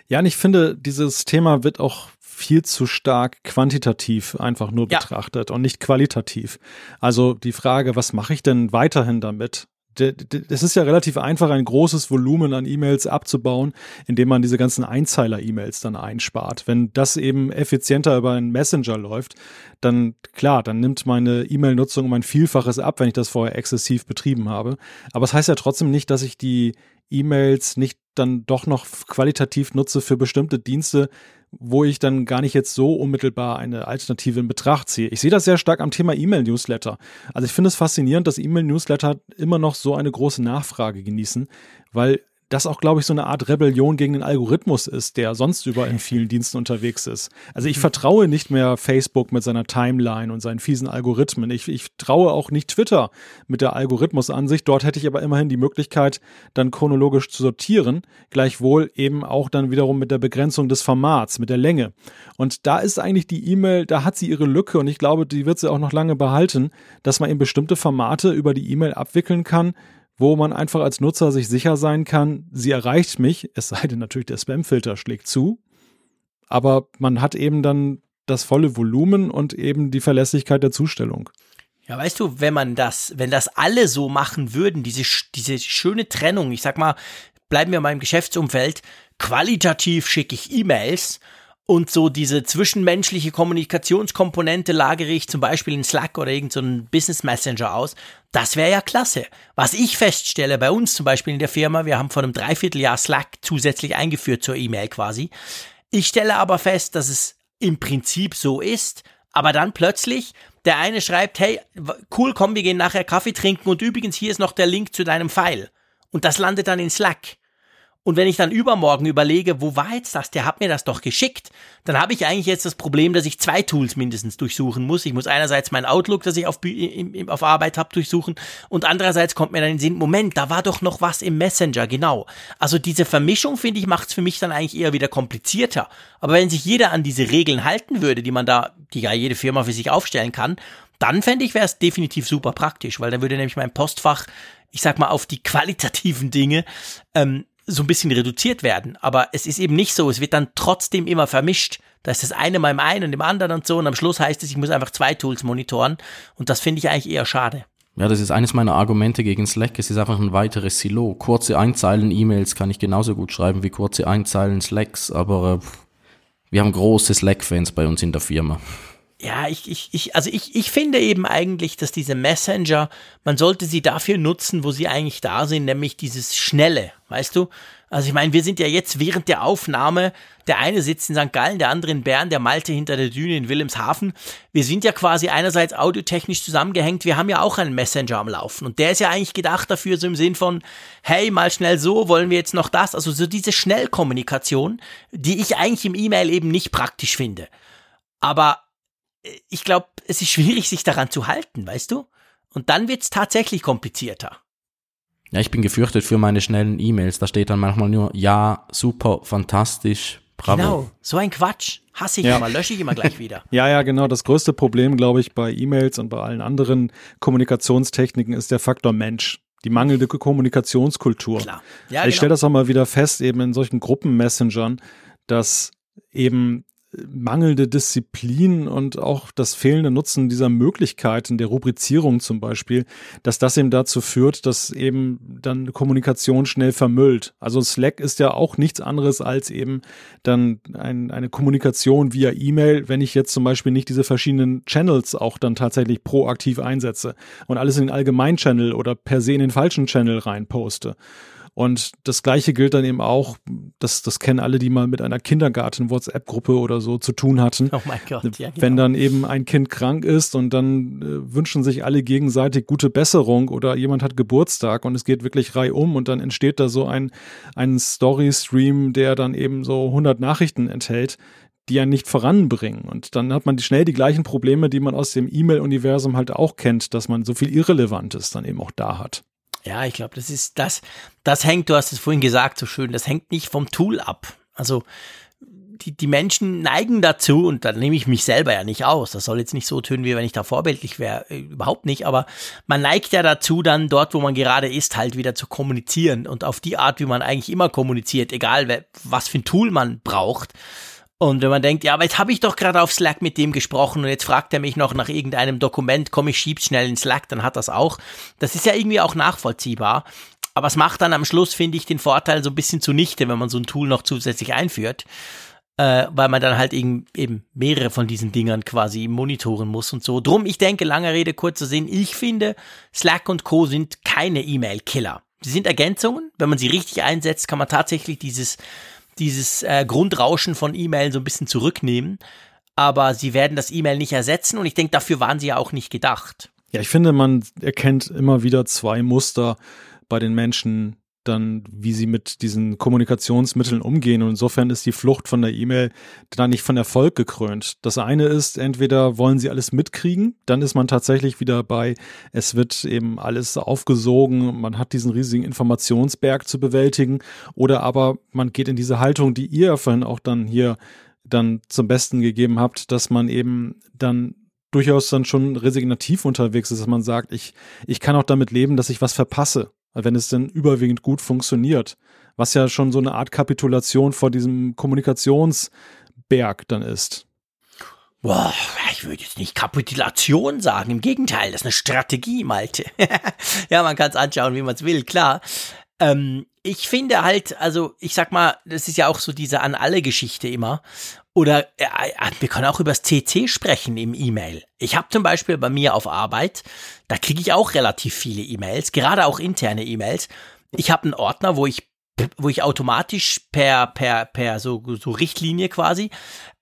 Ja, und ich finde, dieses Thema wird auch viel zu stark quantitativ einfach nur betrachtet ja. und nicht qualitativ. Also die Frage, was mache ich denn weiterhin damit? Es ist ja relativ einfach, ein großes Volumen an E-Mails abzubauen, indem man diese ganzen Einzeiler-E-Mails dann einspart. Wenn das eben effizienter über einen Messenger läuft, dann klar, dann nimmt meine E-Mail-Nutzung um ein Vielfaches ab, wenn ich das vorher exzessiv betrieben habe. Aber es das heißt ja trotzdem nicht, dass ich die E-Mails nicht dann doch noch qualitativ nutze für bestimmte Dienste, wo ich dann gar nicht jetzt so unmittelbar eine Alternative in Betracht ziehe. Ich sehe das sehr stark am Thema E-Mail-Newsletter. Also ich finde es faszinierend, dass E-Mail-Newsletter immer noch so eine große Nachfrage genießen, weil das auch, glaube ich, so eine Art Rebellion gegen den Algorithmus ist, der sonst überall in vielen Diensten unterwegs ist. Also ich mhm. vertraue nicht mehr Facebook mit seiner Timeline und seinen fiesen Algorithmen. Ich, ich traue auch nicht Twitter mit der Algorithmusansicht. Dort hätte ich aber immerhin die Möglichkeit, dann chronologisch zu sortieren, gleichwohl eben auch dann wiederum mit der Begrenzung des Formats, mit der Länge. Und da ist eigentlich die E-Mail, da hat sie ihre Lücke und ich glaube, die wird sie auch noch lange behalten, dass man eben bestimmte Formate über die E-Mail abwickeln kann, wo man einfach als Nutzer sich sicher sein kann, sie erreicht mich, es sei denn natürlich der Spamfilter schlägt zu, aber man hat eben dann das volle Volumen und eben die Verlässlichkeit der Zustellung. Ja, weißt du, wenn man das, wenn das alle so machen würden, diese, diese schöne Trennung, ich sag mal, bleiben wir mal im Geschäftsumfeld, qualitativ schicke ich E-Mails und so diese zwischenmenschliche Kommunikationskomponente lagere ich zum Beispiel in Slack oder irgendeinen so Business Messenger aus. Das wäre ja klasse. Was ich feststelle bei uns zum Beispiel in der Firma, wir haben vor einem Dreivierteljahr Slack zusätzlich eingeführt zur E-Mail quasi. Ich stelle aber fest, dass es im Prinzip so ist, aber dann plötzlich der eine schreibt, hey, cool, komm, wir gehen nachher Kaffee trinken und übrigens hier ist noch der Link zu deinem File. Und das landet dann in Slack. Und wenn ich dann übermorgen überlege, wo war jetzt das? Der hat mir das doch geschickt. Dann habe ich eigentlich jetzt das Problem, dass ich zwei Tools mindestens durchsuchen muss. Ich muss einerseits mein Outlook, das ich auf, auf Arbeit habe, durchsuchen. Und andererseits kommt mir dann in den Sinn, Moment, da war doch noch was im Messenger, genau. Also diese Vermischung, finde ich, macht es für mich dann eigentlich eher wieder komplizierter. Aber wenn sich jeder an diese Regeln halten würde, die man da, die ja jede Firma für sich aufstellen kann, dann fände ich, wäre es definitiv super praktisch, weil dann würde nämlich mein Postfach ich sag mal, auf die qualitativen Dinge ähm, so ein bisschen reduziert werden. Aber es ist eben nicht so. Es wird dann trotzdem immer vermischt. Da ist das eine mal im einen und im anderen und so. Und am Schluss heißt es, ich muss einfach zwei Tools monitoren. Und das finde ich eigentlich eher schade. Ja, das ist eines meiner Argumente gegen Slack. Es ist einfach ein weiteres Silo. Kurze Einzeilen-E-Mails kann ich genauso gut schreiben wie kurze Einzeilen Slacks, aber äh, wir haben große Slack-Fans bei uns in der Firma. Ja, ich, ich, ich, also ich, ich finde eben eigentlich, dass diese Messenger, man sollte sie dafür nutzen, wo sie eigentlich da sind, nämlich dieses Schnelle, weißt du? Also ich meine, wir sind ja jetzt während der Aufnahme, der eine sitzt in St. Gallen, der andere in Bern, der Malte hinter der Düne in Wilhelmshaven. Wir sind ja quasi einerseits audiotechnisch zusammengehängt, wir haben ja auch einen Messenger am Laufen und der ist ja eigentlich gedacht dafür so im Sinn von, hey, mal schnell so, wollen wir jetzt noch das? Also so diese Schnellkommunikation, die ich eigentlich im E-Mail eben nicht praktisch finde. Aber ich glaube, es ist schwierig, sich daran zu halten, weißt du? Und dann wird's tatsächlich komplizierter. Ja, ich bin gefürchtet für meine schnellen E-Mails. Da steht dann manchmal nur, ja, super, fantastisch, bravo. Genau, so ein Quatsch. Hasse ich ja. immer, lösche ich immer gleich *laughs* wieder. ja, ja, genau. Das größte Problem, glaube ich, bei E-Mails und bei allen anderen Kommunikationstechniken ist der Faktor Mensch. Die mangelnde Kommunikationskultur. Klar. Ja, ich genau. stelle das auch mal wieder fest, eben in solchen Gruppenmessengern, dass eben mangelnde Disziplin und auch das fehlende Nutzen dieser Möglichkeiten der Rubrizierung zum Beispiel, dass das eben dazu führt, dass eben dann Kommunikation schnell vermüllt. Also Slack ist ja auch nichts anderes als eben dann ein, eine Kommunikation via E-Mail, wenn ich jetzt zum Beispiel nicht diese verschiedenen Channels auch dann tatsächlich proaktiv einsetze und alles in den Allgemein-Channel oder per se in den falschen Channel reinposte. Und das Gleiche gilt dann eben auch, das, das kennen alle, die mal mit einer Kindergarten-WhatsApp-Gruppe oder so zu tun hatten. Oh mein Gott, ja. Genau. Wenn dann eben ein Kind krank ist und dann äh, wünschen sich alle gegenseitig gute Besserung oder jemand hat Geburtstag und es geht wirklich reihum und dann entsteht da so ein, ein Story-Stream, der dann eben so 100 Nachrichten enthält, die ja nicht voranbringen. Und dann hat man schnell die gleichen Probleme, die man aus dem E-Mail-Universum halt auch kennt, dass man so viel Irrelevantes dann eben auch da hat. Ja, ich glaube, das ist das, das hängt, du hast es vorhin gesagt, so schön, das hängt nicht vom Tool ab. Also die, die Menschen neigen dazu, und da nehme ich mich selber ja nicht aus, das soll jetzt nicht so tönen, wie wenn ich da vorbildlich wäre, äh, überhaupt nicht, aber man neigt ja dazu, dann dort, wo man gerade ist, halt wieder zu kommunizieren und auf die Art, wie man eigentlich immer kommuniziert, egal was für ein Tool man braucht. Und wenn man denkt, ja, aber jetzt habe ich doch gerade auf Slack mit dem gesprochen und jetzt fragt er mich noch nach irgendeinem Dokument, komm, ich schieb's schnell in Slack, dann hat das auch. Das ist ja irgendwie auch nachvollziehbar. Aber es macht dann am Schluss, finde ich, den Vorteil so ein bisschen zunichte, wenn man so ein Tool noch zusätzlich einführt, äh, weil man dann halt eben, eben mehrere von diesen Dingern quasi monitoren muss und so. Drum, ich denke, lange Rede, kurzer Sinn, ich finde, Slack und Co. sind keine E-Mail-Killer. Sie sind Ergänzungen. Wenn man sie richtig einsetzt, kann man tatsächlich dieses dieses äh, Grundrauschen von E-Mail so ein bisschen zurücknehmen. Aber sie werden das E-Mail nicht ersetzen und ich denke, dafür waren sie ja auch nicht gedacht. Ja, ich finde, man erkennt immer wieder zwei Muster bei den Menschen, dann, wie sie mit diesen Kommunikationsmitteln umgehen. Und insofern ist die Flucht von der E-Mail da nicht von Erfolg gekrönt. Das eine ist, entweder wollen sie alles mitkriegen, dann ist man tatsächlich wieder bei, es wird eben alles aufgesogen, man hat diesen riesigen Informationsberg zu bewältigen, oder aber man geht in diese Haltung, die ihr vorhin auch dann hier dann zum Besten gegeben habt, dass man eben dann durchaus dann schon resignativ unterwegs ist, dass man sagt, ich, ich kann auch damit leben, dass ich was verpasse wenn es denn überwiegend gut funktioniert. Was ja schon so eine Art Kapitulation vor diesem Kommunikationsberg dann ist. Boah, ich würde jetzt nicht Kapitulation sagen, im Gegenteil, das ist eine Strategie, Malte. *laughs* ja, man kann es anschauen, wie man es will, klar. Ähm, ich finde halt, also ich sag mal, das ist ja auch so diese an alle Geschichte immer. Oder äh, äh wir können auch über das CC sprechen im E-Mail. Ich habe zum Beispiel bei mir auf Arbeit, da kriege ich auch relativ viele E-Mails, gerade auch interne E-Mails. Ich habe einen Ordner, wo ich wo ich automatisch per per per so so Richtlinie quasi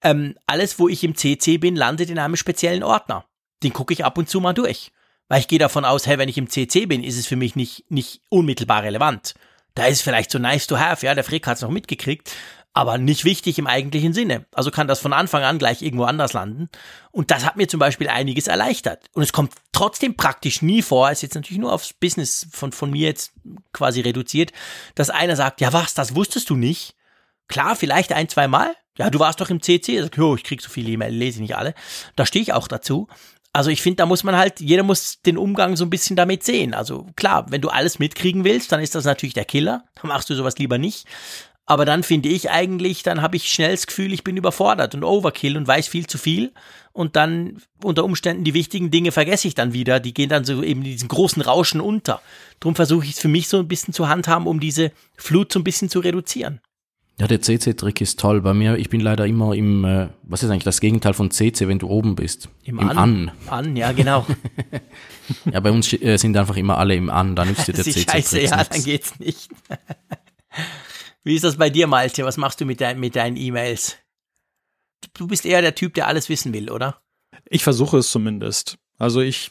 ähm, alles, wo ich im CC bin, landet in einem speziellen Ordner. Den gucke ich ab und zu mal durch, weil ich gehe davon aus, hey, wenn ich im CC bin, ist es für mich nicht nicht unmittelbar relevant. Da ist vielleicht so nice to have, ja, der Frick hat's noch mitgekriegt, aber nicht wichtig im eigentlichen Sinne. Also kann das von Anfang an gleich irgendwo anders landen. Und das hat mir zum Beispiel einiges erleichtert. Und es kommt trotzdem praktisch nie vor, ist jetzt natürlich nur aufs Business von, von mir jetzt quasi reduziert, dass einer sagt, ja was, das wusstest du nicht? Klar, vielleicht ein, zwei Mal. Ja, du warst doch im CC. Ich, sag, oh, ich krieg so viele E-Mails, lese ich nicht alle. Da stehe ich auch dazu. Also ich finde, da muss man halt, jeder muss den Umgang so ein bisschen damit sehen. Also klar, wenn du alles mitkriegen willst, dann ist das natürlich der Killer. Dann machst du sowas lieber nicht. Aber dann finde ich eigentlich, dann habe ich schnell das Gefühl, ich bin überfordert und Overkill und weiß viel zu viel. Und dann unter Umständen die wichtigen Dinge vergesse ich dann wieder. Die gehen dann so eben in diesen großen Rauschen unter. Darum versuche ich es für mich so ein bisschen zu handhaben, um diese Flut so ein bisschen zu reduzieren. Ja, der CC-Trick ist toll. Bei mir, ich bin leider immer im, äh, was ist eigentlich das Gegenteil von CC, wenn du oben bist? Im, Im An. An. An, ja, genau. *laughs* ja, bei uns äh, sind einfach immer alle im An, da nützt *laughs* dir der CC-Trick Scheiße, ja, dann geht's nicht. *laughs* Wie ist das bei dir, Malte? Was machst du mit, dein, mit deinen E-Mails? Du bist eher der Typ, der alles wissen will, oder? Ich versuche es zumindest. Also ich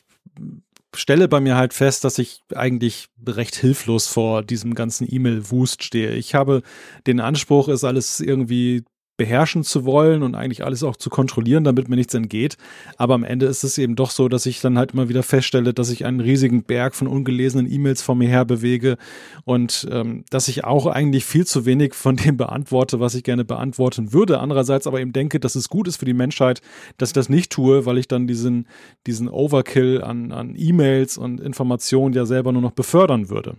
stelle bei mir halt fest, dass ich eigentlich recht hilflos vor diesem ganzen E-Mail-Wust stehe. Ich habe den Anspruch, es alles irgendwie beherrschen zu wollen und eigentlich alles auch zu kontrollieren, damit mir nichts entgeht. Aber am Ende ist es eben doch so, dass ich dann halt immer wieder feststelle, dass ich einen riesigen Berg von ungelesenen E-Mails vor mir her bewege und ähm, dass ich auch eigentlich viel zu wenig von dem beantworte, was ich gerne beantworten würde. Andererseits aber eben denke, dass es gut ist für die Menschheit, dass ich das nicht tue, weil ich dann diesen, diesen Overkill an, an E-Mails und Informationen ja selber nur noch befördern würde.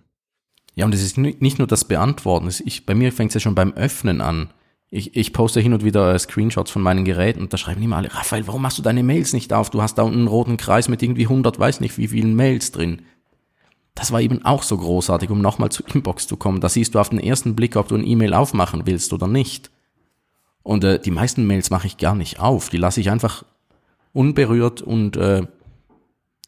Ja, und es ist nicht nur das Beantworten. Ich, bei mir fängt es ja schon beim Öffnen an ich, ich poste hin und wieder Screenshots von meinen Geräten und da schreiben immer alle, Raphael, warum machst du deine Mails nicht auf? Du hast da unten einen roten Kreis mit irgendwie 100, weiß nicht wie vielen Mails drin. Das war eben auch so großartig, um nochmal zu Inbox zu kommen. Da siehst du auf den ersten Blick, ob du ein E-Mail aufmachen willst oder nicht. Und äh, die meisten Mails mache ich gar nicht auf. Die lasse ich einfach unberührt und äh,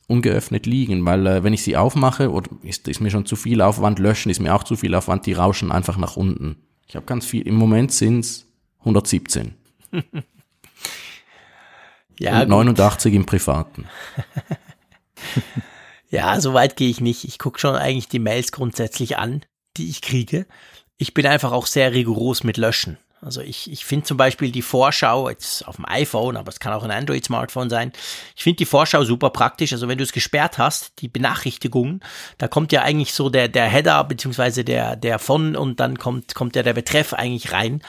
ungeöffnet liegen, weil äh, wenn ich sie aufmache, oder ist, ist mir schon zu viel Aufwand, löschen ist mir auch zu viel Aufwand, die rauschen einfach nach unten. Ich habe ganz viel, im Moment sind's 117. *laughs* Ja, und 89 im Privaten. *laughs* Ja, so weit gehe ich nicht. Ich gucke schon eigentlich die Mails grundsätzlich an, die ich kriege. Ich bin einfach auch sehr rigoros mit Löschen. Also ich, ich finde zum Beispiel die Vorschau, jetzt auf dem iPhone, aber es kann auch ein Android-Smartphone sein, ich finde die Vorschau super praktisch. Also wenn du es gesperrt hast, die Benachrichtigungen, da kommt ja eigentlich so der, der Header beziehungsweise der, der von und dann kommt, kommt ja der Betreff eigentlich rein.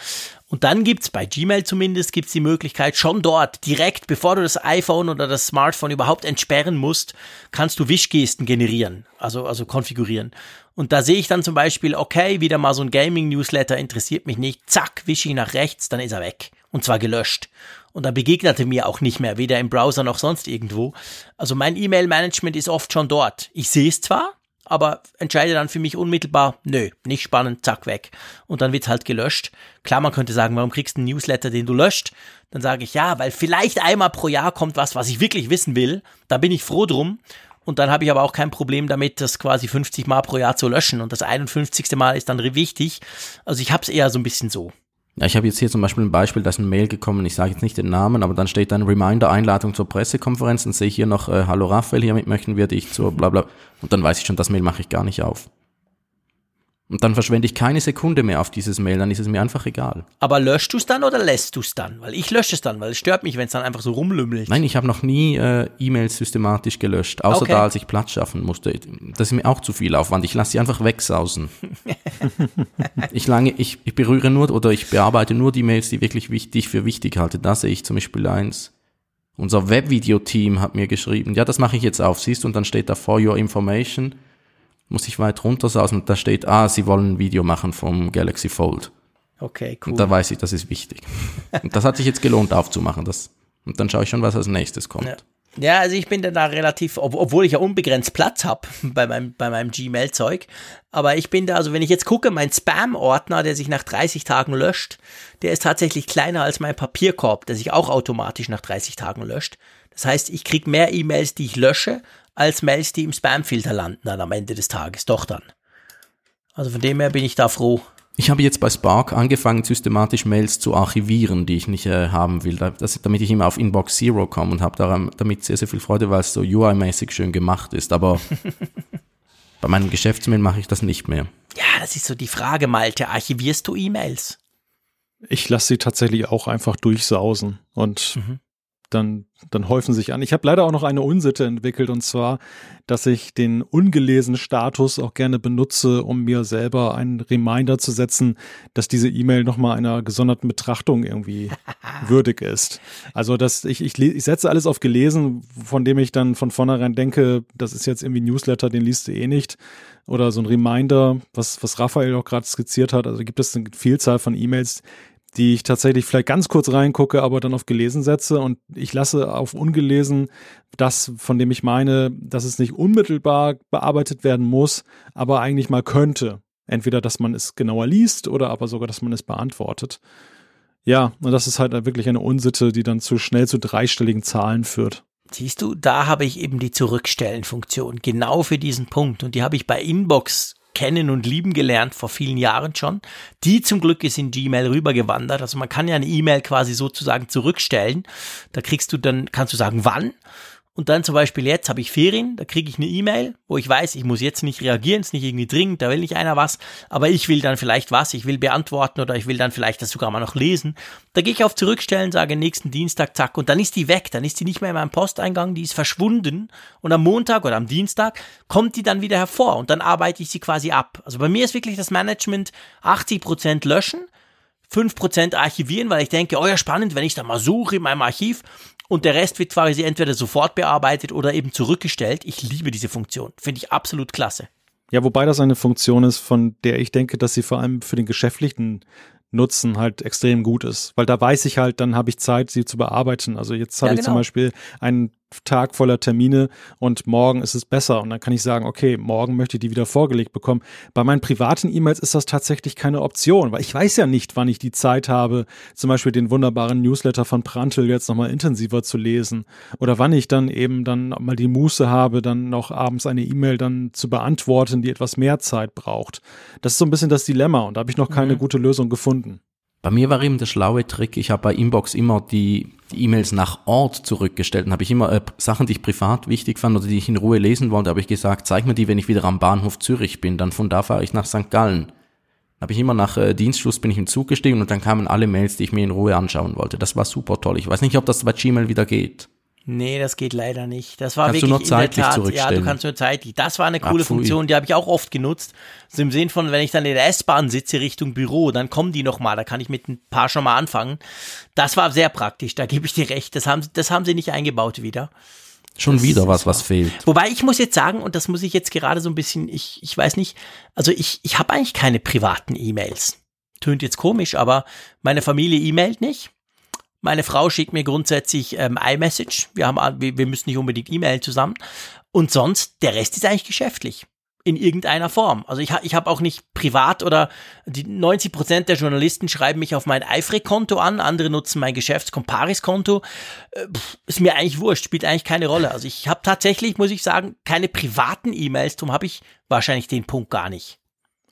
Und dann gibt's bei Gmail zumindest gibt's die Möglichkeit, schon dort, direkt, bevor du das iPhone oder das Smartphone überhaupt entsperren musst, kannst du Wischgesten generieren, also, also konfigurieren. Und da sehe ich dann zum Beispiel, okay, wieder mal so ein Gaming-Newsletter interessiert mich nicht, zack, wische ich nach rechts, dann ist er weg. Und zwar gelöscht. Und dann begegnete mir auch nicht mehr, weder im Browser noch sonst irgendwo. Also mein E-Mail-Management ist oft schon dort. Ich sehe es zwar, aber entscheide dann für mich unmittelbar, nö, nicht spannend, zack, weg. Und dann wird halt gelöscht. Klar, man könnte sagen, warum kriegst du einen Newsletter, den du löscht? Dann sage ich, ja, weil vielleicht einmal pro Jahr kommt was, was ich wirklich wissen will. Da bin ich froh drum. Und dann habe ich aber auch kein Problem damit, das quasi 50 Mal pro Jahr zu löschen. Und das 51. Mal ist dann wichtig. Also ich habe es eher so ein bisschen so. Ja, ich habe jetzt hier zum Beispiel ein Beispiel, da ist ein Mail gekommen, ich sage jetzt nicht den Namen, aber dann steht dann Reminder, Einladung zur Pressekonferenz, dann sehe ich hier noch, äh, hallo Raphael, hiermit möchten wir dich zur bla bla. Und dann weiß ich schon, das Mail mache ich gar nicht auf. Und dann verschwende ich keine Sekunde mehr auf dieses Mail, dann ist es mir einfach egal. Aber löscht du es dann oder lässt du es dann? Weil ich lösche es dann, weil es stört mich, wenn es dann einfach so rumlümmelt. Nein, ich habe noch nie äh, E-Mails systematisch gelöscht, außer Okay. da, als ich Platz schaffen musste. Das ist mir auch zu viel Aufwand. Ich lasse sie einfach wegsausen. *laughs* ich, lange, ich, ich berühre nur oder ich bearbeite nur die Mails, die wirklich wichtig für wichtig halte. Da sehe ich zum Beispiel eins. Unser Webvideo-Team hat mir geschrieben, ja, das mache ich jetzt auf, siehst du, und dann steht da for your information, muss ich weit runtersausen und da steht, ah, sie wollen ein Video machen vom Galaxy Fold. Okay, cool. Und da weiß ich, das ist wichtig. *laughs* Und das hat sich jetzt gelohnt aufzumachen. Das, und dann schaue ich schon, was als nächstes kommt. Ja. Ja, also ich bin da relativ, ob, obwohl ich ja unbegrenzt Platz habe *laughs* bei meinem, bei meinem Gmail-Zeug. Aber ich bin da, also wenn ich jetzt gucke, mein Spam-Ordner, der sich nach 30 Tagen löscht, der ist tatsächlich kleiner als mein Papierkorb, der sich auch automatisch nach 30 Tagen löscht. Das heißt, ich kriege mehr E-Mails, die ich lösche, als Mails, die im Spam-Filter landen dann am Ende des Tages. Doch dann. Also von dem her bin ich da froh. Ich habe jetzt bei Spark angefangen, systematisch Mails zu archivieren, die ich nicht äh, haben will, da- das, damit ich immer auf Inbox Zero komme und habe daran damit sehr, sehr viel Freude, weil es so UI-mäßig schön gemacht ist. Aber *laughs* bei meinem Geschäftsmail mache ich das nicht mehr. Ja, das ist so die Frage, Malte. Archivierst du E-Mails? Ich lasse sie tatsächlich auch einfach durchsausen und Mhm. Dann, dann häufen sich an. Ich habe leider auch noch eine Unsitte entwickelt und zwar, dass ich den ungelesenen Status auch gerne benutze, um mir selber einen Reminder zu setzen, dass diese E-Mail nochmal einer gesonderten Betrachtung irgendwie *laughs* würdig ist. Also, dass ich, ich, ich setze alles auf gelesen, von dem ich dann von vornherein denke, das ist jetzt irgendwie Newsletter, den liest du eh nicht. Oder so ein Reminder, was, was Raphael auch gerade skizziert hat. Also gibt es eine Vielzahl von E-Mails, die ich tatsächlich vielleicht ganz kurz reingucke, aber dann auf gelesen setze und ich lasse auf ungelesen das, von dem ich meine, dass es nicht unmittelbar bearbeitet werden muss, aber eigentlich mal könnte. Entweder, dass man es genauer liest oder aber sogar, dass man es beantwortet. Ja, und das ist halt wirklich eine Unsitte, die dann zu schnell zu dreistelligen Zahlen führt. Siehst du, da habe ich eben die Zurückstellen-Funktion, genau für diesen Punkt. Und die habe ich bei Inbox kennen und lieben gelernt vor vielen Jahren schon. Die zum Glück ist in Gmail rübergewandert. Also man kann ja eine E-Mail quasi sozusagen zurückstellen. Da kriegst du dann, kannst du sagen, wann. Und dann zum Beispiel jetzt habe ich Ferien, da kriege ich eine E-Mail, wo ich weiß, ich muss jetzt nicht reagieren, ist nicht irgendwie dringend, da will nicht einer was, aber ich will dann vielleicht was, ich will beantworten oder ich will dann vielleicht das sogar mal noch lesen. Da gehe ich auf Zurückstellen, sage nächsten Dienstag, zack, und dann ist die weg, dann ist die nicht mehr in meinem Posteingang, die ist verschwunden und am Montag oder am Dienstag kommt die dann wieder hervor und dann arbeite ich sie quasi ab. Also bei mir ist wirklich das Management 80% löschen, 5% archivieren, weil ich denke, oh ja, spannend, wenn ich da mal suche in meinem Archiv und der Rest wird quasi entweder sofort bearbeitet oder eben zurückgestellt. Ich liebe diese Funktion. Finde ich absolut klasse. Ja, wobei das eine Funktion ist, von der ich denke, dass sie vor allem für den geschäftlichen nutzen halt extrem gut ist, weil da weiß ich halt, dann habe ich Zeit, sie zu bearbeiten. Also jetzt habe Ja, ich zum genau. Beispiel einen Tag voller Termine und morgen ist es besser und dann kann ich sagen, okay, morgen möchte ich die wieder vorgelegt bekommen. Bei meinen privaten E-Mails ist das tatsächlich keine Option, weil ich weiß ja nicht, wann ich die Zeit habe, zum Beispiel den wunderbaren Newsletter von Prantl jetzt nochmal intensiver zu lesen oder wann ich dann eben dann mal die Muße habe, dann noch abends eine E-Mail dann zu beantworten, die etwas mehr Zeit braucht. Das ist so ein bisschen das Dilemma und da habe ich noch keine gute Lösung gefunden. Bei mir war eben der schlaue Trick, ich habe bei Inbox immer die E-Mails nach Ort zurückgestellt. Dann habe ich immer äh, Sachen, die ich privat wichtig fand oder die ich in Ruhe lesen wollte, habe ich gesagt, zeig mir die, wenn ich wieder am Bahnhof Zürich bin. Dann von da fahre ich nach St. Gallen. Habe ich immer nach äh, Dienstschluss bin ich den Zug gestiegen und dann kamen alle Mails, die ich mir in Ruhe anschauen wollte. Das war super toll. Ich weiß nicht, ob das bei Gmail wieder geht. Nee, das geht leider nicht. Das war Kannst du wirklich nur in der zeitlich Tat, ja, du zurückstellen? kannst nur zeitlich. Das war eine coole pfui. Funktion, die habe ich auch oft genutzt. Also im Sinn von, wenn ich dann in der S-Bahn sitze Richtung Büro, dann kommen die nochmal, da kann ich mit ein paar schon mal anfangen. Das war sehr praktisch, da gebe ich dir recht. Das haben, das haben sie nicht eingebaut wieder. Schon wieder was, was fehlt. Wobei ich muss jetzt sagen, und das muss ich jetzt gerade so ein bisschen, ich, ich weiß nicht, also ich, ich habe eigentlich keine privaten E-Mails. Tönt jetzt komisch, aber meine Familie e-mailt nicht. Meine Frau schickt mir grundsätzlich ähm, iMessage. Wir, haben, wir, müssen nicht unbedingt e-mailen zusammen. Und sonst, der Rest ist eigentlich geschäftlich. In irgendeiner Form. Also ich, ich habe auch nicht privat oder die 90 Prozent der Journalisten schreiben mich auf mein Eifrig-Konto an, andere nutzen mein Geschäfts-Comparis-Konto. Äh, ist mir eigentlich wurscht, spielt eigentlich keine Rolle. Also ich habe tatsächlich, muss ich sagen, keine privaten E-Mails, darum habe ich wahrscheinlich den Punkt gar nicht.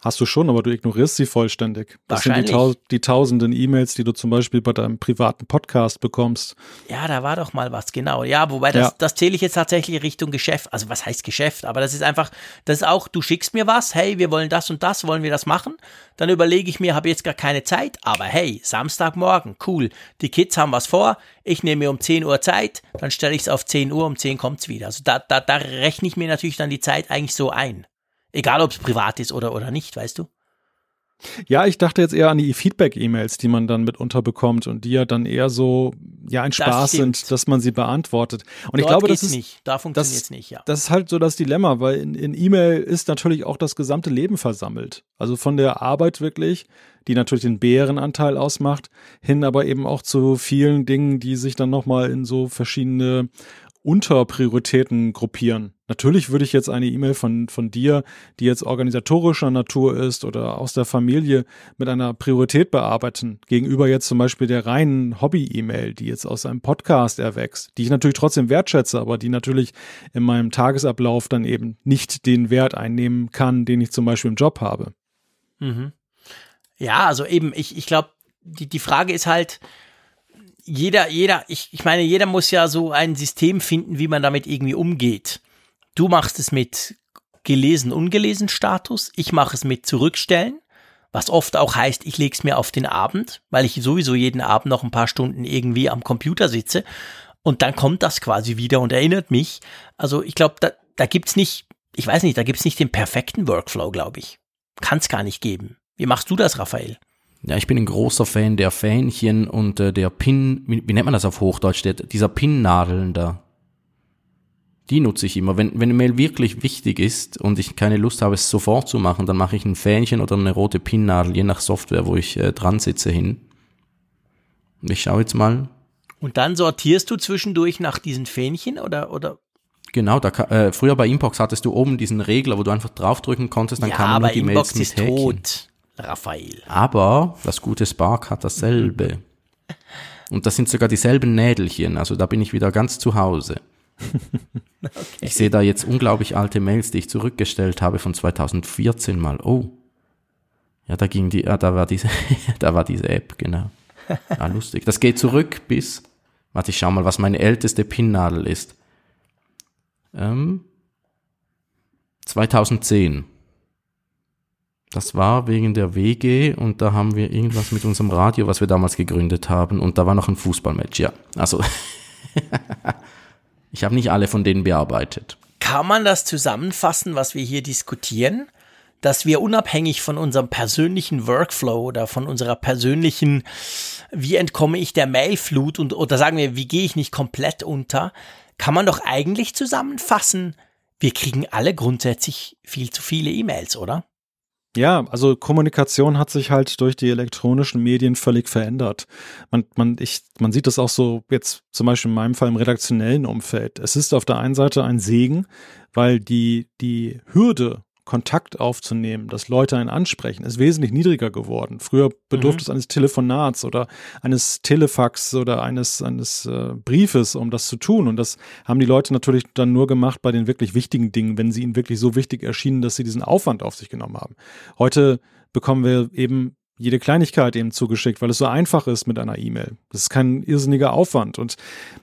Hast du schon, aber du ignorierst sie vollständig. Das sind die, Wahrscheinlich. tau die tausenden E-Mails, die du zum Beispiel bei deinem privaten Podcast bekommst. Ja, da war doch mal was, genau. Ja, wobei das, Ja. das zähle ich jetzt tatsächlich Richtung Geschäft. Also was heißt Geschäft? Aber das ist einfach, das ist auch, du schickst mir was, hey, wir wollen das und das, wollen wir das machen? Dann überlege ich mir, habe jetzt gar keine Zeit, aber hey, Samstagmorgen, cool. Die Kids haben was vor, ich nehme mir um 10 Uhr Zeit, dann stelle ich es auf 10 Uhr, um 10 kommt's wieder. Also da, da, da rechne ich mir natürlich dann die Zeit eigentlich so ein. Egal, ob es privat ist oder, oder nicht, weißt du? Ja, ich dachte jetzt eher an die Feedback-E-Mails, die man dann mitunter bekommt und die ja dann eher so, ja, ein Spaß stimmt. sind, dass man sie beantwortet. Und ich Dort glaube, das ist, nicht. Da funktioniert es nicht, ja. das ist halt so das Dilemma, weil in, in E-Mail ist natürlich auch das gesamte Leben versammelt. Also von der Arbeit wirklich, die natürlich den Bärenanteil ausmacht, hin aber eben auch zu vielen Dingen, die sich dann nochmal in so verschiedene Unterprioritäten gruppieren. Natürlich würde ich jetzt eine E-Mail von, von dir, die jetzt organisatorischer Natur ist oder aus der Familie mit einer Priorität bearbeiten, gegenüber jetzt zum Beispiel der reinen Hobby-E-Mail, die jetzt aus einem Podcast erwächst, die ich natürlich trotzdem wertschätze, aber die natürlich in meinem Tagesablauf dann eben nicht den Wert einnehmen kann, den ich zum Beispiel im Job habe. Mhm. Ja, also eben, ich, ich glaube, die, die Frage ist halt, jeder, jeder, ich, ich meine, jeder muss ja so ein System finden, wie man damit irgendwie umgeht. Du machst es mit gelesen, ungelesen Status, ich mache es mit zurückstellen, was oft auch heißt, ich lege es mir auf den Abend, weil ich sowieso jeden Abend noch ein paar Stunden irgendwie am Computer sitze und dann kommt das quasi wieder und erinnert mich. Also ich glaube, da, da gibt's nicht, ich weiß nicht, da gibt's nicht den perfekten Workflow, glaube ich. Kann es gar nicht geben. Wie machst du das, Raphael? Ja, ich bin ein großer Fan der Fähnchen und äh, der Pin, wie, wie nennt man das auf Hochdeutsch, der, dieser Pinnadeln da. Die nutze ich immer. Wenn, wenn eine Mail wirklich wichtig ist und ich keine Lust habe, es sofort zu machen, dann mache ich ein Fähnchen oder eine rote Pinnadel, je nach Software, wo ich äh, dran sitze, hin. Und ich schaue jetzt mal. Und dann sortierst du zwischendurch nach diesen Fähnchen oder, oder? Genau, da, äh, früher bei Inbox hattest du oben diesen Regler, wo du einfach draufdrücken konntest, dann ja, kamen nur die Inbox Mails ist mit Häkchen. tot, Raphael. Aber das gute Spark hat dasselbe. *laughs* Und das sind sogar dieselben Nädelchen, also da bin ich wieder ganz zu Hause. *laughs* Ich sehe da jetzt unglaublich alte Mails, die ich zurückgestellt habe von 2014 mal. Oh. Ja, da ging die, ah, da war diese, *laughs* da war diese App, genau. Ja, lustig. Das geht zurück bis, warte, ich schau mal, was meine älteste Pinnadel ist. Ähm, 2010. Das war wegen der WG und da haben wir irgendwas mit unserem Radio, was wir damals gegründet haben und da war noch ein Fußballmatch, ja. Also, *laughs* ich habe nicht alle von denen bearbeitet. Kann man das zusammenfassen, was wir hier diskutieren? Dass wir unabhängig von unserem persönlichen Workflow oder von unserer persönlichen, wie entkomme ich der Mailflut und, oder sagen wir, wie gehe ich nicht komplett unter, kann man doch eigentlich zusammenfassen, wir kriegen alle grundsätzlich viel zu viele E-Mails, oder? Ja, also Kommunikation hat sich halt durch die elektronischen Medien völlig verändert. Man, man, ich, man sieht das auch so jetzt zum Beispiel in meinem Fall im redaktionellen Umfeld. Es ist auf der einen Seite ein Segen, weil die, die Hürde Kontakt aufzunehmen, dass Leute einen ansprechen, ist wesentlich niedriger geworden. Früher bedurfte mhm. es eines Telefonats oder eines Telefax oder eines, eines äh, Briefes, um das zu tun. Und das haben die Leute natürlich dann nur gemacht bei den wirklich wichtigen Dingen, wenn sie ihnen wirklich so wichtig erschienen, dass sie diesen Aufwand auf sich genommen haben. Heute bekommen wir eben jede Kleinigkeit eben zugeschickt, weil es so einfach ist mit einer E-Mail. Das ist kein irrsinniger Aufwand. Und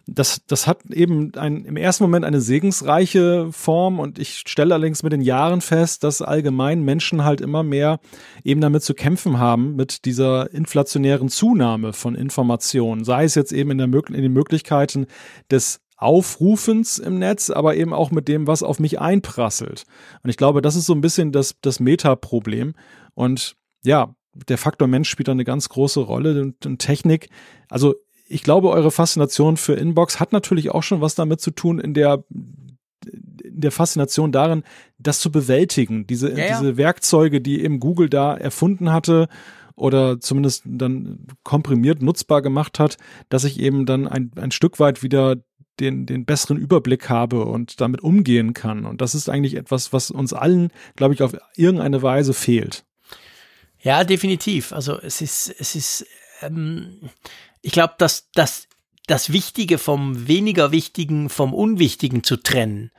das, das hat eben ein, im ersten Moment eine segensreiche Form. Und ich stelle allerdings mit den Jahren fest, dass allgemein Menschen halt immer mehr eben damit zu kämpfen haben, mit dieser inflationären Zunahme von Informationen. Sei es jetzt eben in, der, in den Möglichkeiten des Aufrufens im Netz, aber eben auch mit dem, was auf mich einprasselt. Und ich glaube, das ist so ein bisschen das, das Meta-Problem. Und ja, der Faktor Mensch spielt da eine ganz große Rolle und, und Technik. Also ich glaube, eure Faszination für Inbox hat natürlich auch schon was damit zu tun, in der in der Faszination darin, das zu bewältigen, diese, ja, ja. diese Werkzeuge, die eben Google da erfunden hatte oder zumindest dann komprimiert nutzbar gemacht hat, dass ich eben dann ein, ein Stück weit wieder den, den besseren Überblick habe und damit umgehen kann. Und das ist eigentlich etwas, was uns allen, glaube ich, auf irgendeine Weise fehlt. Ja, definitiv. Also es ist, es ist, ähm, ich glaube, dass, dass das Wichtige vom weniger Wichtigen vom Unwichtigen zu trennen,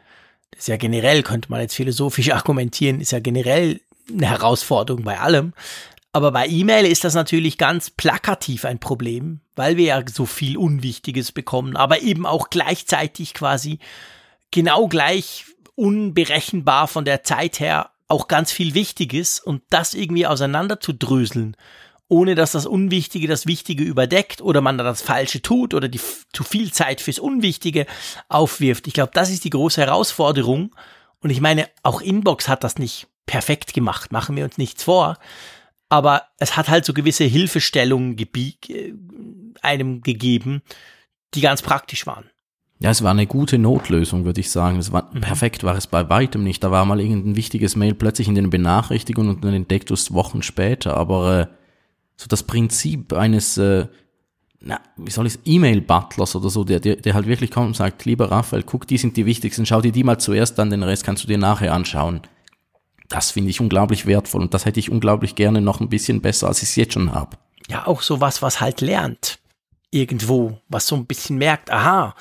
das ist ja generell, könnte man jetzt philosophisch *laughs* argumentieren, ist ja generell eine Herausforderung bei allem. Aber bei E-Mail ist das natürlich ganz plakativ ein Problem, weil wir ja so viel Unwichtiges bekommen, aber eben auch gleichzeitig quasi genau gleich unberechenbar von der Zeit her auch ganz viel Wichtiges und das irgendwie auseinander zu dröseln, ohne dass das Unwichtige das Wichtige überdeckt oder man da das Falsche tut oder die zu viel Zeit fürs Unwichtige aufwirft. Ich glaube, das ist die große Herausforderung. Und ich meine, auch Inbox hat das nicht perfekt gemacht, machen wir uns nichts vor. Aber es hat halt so gewisse Hilfestellungen äh, einem gegeben, die ganz praktisch waren. Ja, es war eine gute Notlösung, würde ich sagen. Es war, mhm. perfekt war es bei weitem nicht. Da war mal irgendein wichtiges Mail plötzlich in den Benachrichtigungen und dann entdeckt du es Wochen später. Aber äh, so das Prinzip eines, äh, na, wie soll ich E-Mail-Butlers oder so, der, der, der halt wirklich kommt und sagt, lieber Raphael, guck, die sind die wichtigsten, schau dir die mal zuerst an, den Rest kannst du dir nachher anschauen. Das finde ich unglaublich wertvoll und das hätte ich unglaublich gerne noch ein bisschen besser, als ich es jetzt schon habe. Ja, auch so was, was halt lernt. Irgendwo, was so ein bisschen merkt, aha,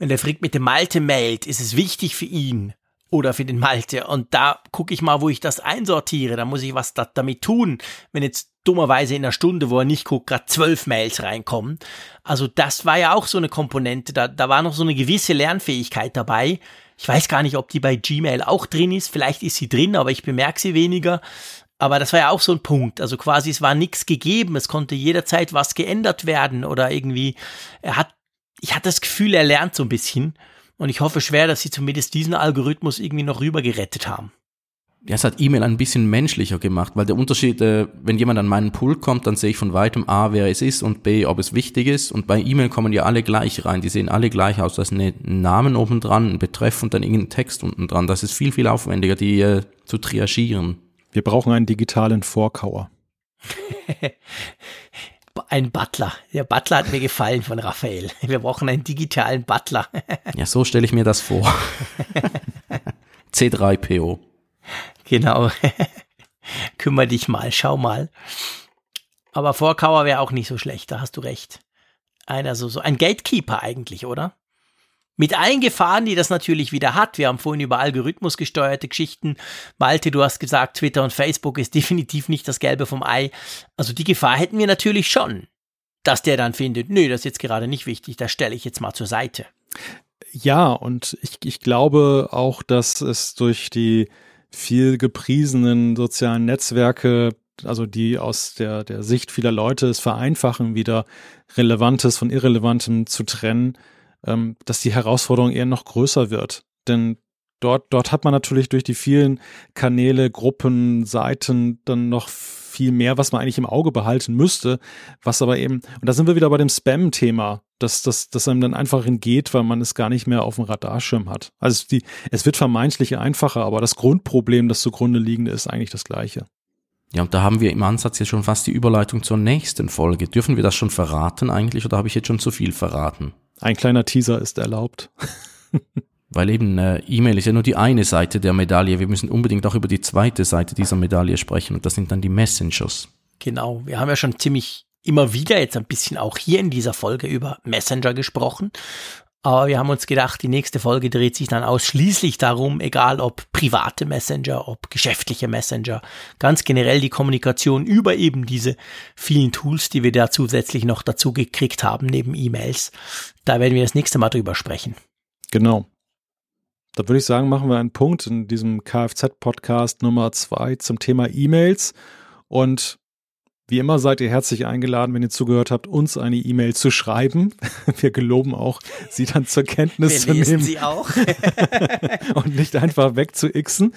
wenn der Frick mit dem Malte mailt, ist es wichtig für ihn oder für den Malte. Und da gucke ich mal, wo ich das einsortiere. Da muss ich was da, damit tun. Wenn jetzt dummerweise in einer Stunde, wo er nicht guckt, gerade zwölf Mails reinkommen. Also das war ja auch so eine Komponente. Da, da war noch so eine gewisse Lernfähigkeit dabei. Ich weiß gar nicht, ob die bei Gmail auch drin ist. Vielleicht ist sie drin, aber ich bemerke sie weniger. Aber das war ja auch so ein Punkt. Also quasi, es war nichts gegeben. Es konnte jederzeit was geändert werden oder irgendwie, er hat ich hatte das Gefühl, er lernt so ein bisschen. Und ich hoffe schwer, dass sie zumindest diesen Algorithmus irgendwie noch rüber gerettet haben. Ja, es hat E-Mail ein bisschen menschlicher gemacht, weil der Unterschied, äh, wenn jemand an meinen Pool kommt, dann sehe ich von weitem A, wer es ist und B, ob es wichtig ist. Und bei E-Mail kommen ja alle gleich rein. Die sehen alle gleich aus. Da ist ein Namen oben dran, ein Betreff und dann irgendein Text unten dran. Das ist viel, viel aufwendiger, die äh, zu triagieren. Wir brauchen einen digitalen Vorkauer. *laughs* ein Butler. Der Butler hat mir gefallen von Raphael. Wir brauchen einen digitalen Butler. *laughs* ja, so stelle ich mir das vor. *laughs* C3PO. Genau. *laughs* Kümmer dich mal, schau mal. Aber Vorkauer wäre auch nicht so schlecht, da hast du recht. Einer so, so ein Gatekeeper eigentlich, oder? Mit allen Gefahren, die das natürlich wieder hat. Wir haben vorhin über Algorithmus gesteuerte Geschichten. Malte, du hast gesagt, Twitter und Facebook ist *laughs* definitiv nicht das Gelbe vom Ei. Also die Gefahr hätten wir natürlich schon. Dass der dann findet, nö, das ist jetzt gerade nicht wichtig, das stelle ich jetzt mal zur Seite. Ja, und ich, ich glaube auch, dass es durch die viel gepriesenen sozialen Netzwerke also die aus der, der Sicht vieler Leute es vereinfachen, wieder Relevantes von Irrelevantem zu trennen, ähm, dass die Herausforderung eher noch größer wird. Denn dort, dort hat man natürlich durch die vielen Kanäle, Gruppen, Seiten dann noch viel mehr, was man eigentlich im Auge behalten müsste, was aber eben, und da sind wir wieder bei dem Spam-Thema, dass das dass einem dann einfach entgeht, weil man es gar nicht mehr auf dem Radarschirm hat. Also die, es wird vermeintlich einfacher, aber das Grundproblem, das zugrunde liegende, ist eigentlich das gleiche. Ja, und da haben wir im Ansatz jetzt schon fast die Überleitung zur nächsten Folge. Dürfen wir das schon verraten eigentlich oder habe ich jetzt schon zu viel verraten? Ein kleiner Teaser ist erlaubt. *laughs* Weil eben äh, E-Mail ist ja nur die eine Seite der Medaille. Wir müssen unbedingt auch über die zweite Seite dieser Medaille sprechen und das sind dann die Messengers. Genau, wir haben ja schon ziemlich immer wieder jetzt ein bisschen auch hier in dieser Folge über Messenger gesprochen. Aber wir haben uns gedacht, die nächste Folge dreht sich dann ausschließlich darum, egal ob private Messenger, ob geschäftliche Messenger, ganz generell die Kommunikation über eben diese vielen Tools, die wir da zusätzlich noch dazu gekriegt haben, neben E-Mails. Da werden wir das nächste Mal drüber sprechen. Genau. Da würde ich sagen, machen wir einen Punkt in diesem Kfz-Podcast Nummer zwei zum Thema E-Mails. Und wie immer seid ihr herzlich eingeladen, wenn ihr zugehört habt, uns eine E-Mail zu schreiben. *laughs* Wir geloben auch, sie dann zur Kenntnis Wir zu nehmen sie auch. *laughs* und nicht einfach wegzuixen.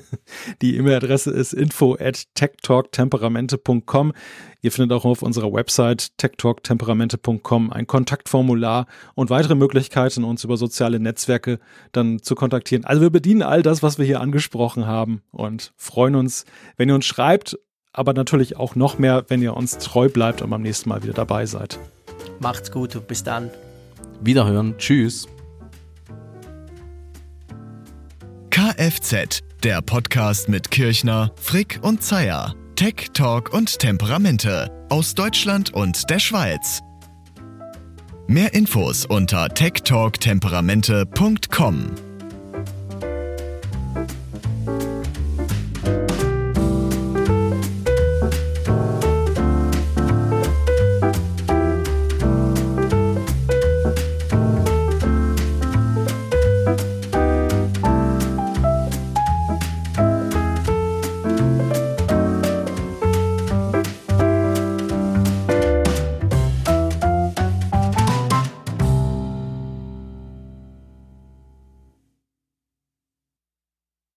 *laughs* Die E-Mail-Adresse ist info at techtalktemperamente.com. Ihr findet auch auf unserer Website techtalktemperamente.com ein Kontaktformular und weitere Möglichkeiten, uns über soziale Netzwerke dann zu kontaktieren. Also wir bedienen all das, was wir hier angesprochen haben und freuen uns, wenn ihr uns schreibt aber natürlich auch noch mehr, wenn ihr uns treu bleibt und beim nächsten Mal wieder dabei seid. Macht's gut und bis dann. Wiederhören. Tschüss. Kfz, der Podcast mit Kirchner, Frick und Zeier. Tech, Talk und Temperamente aus Deutschland und der Schweiz. Mehr Infos unter techtalktemperamente.com.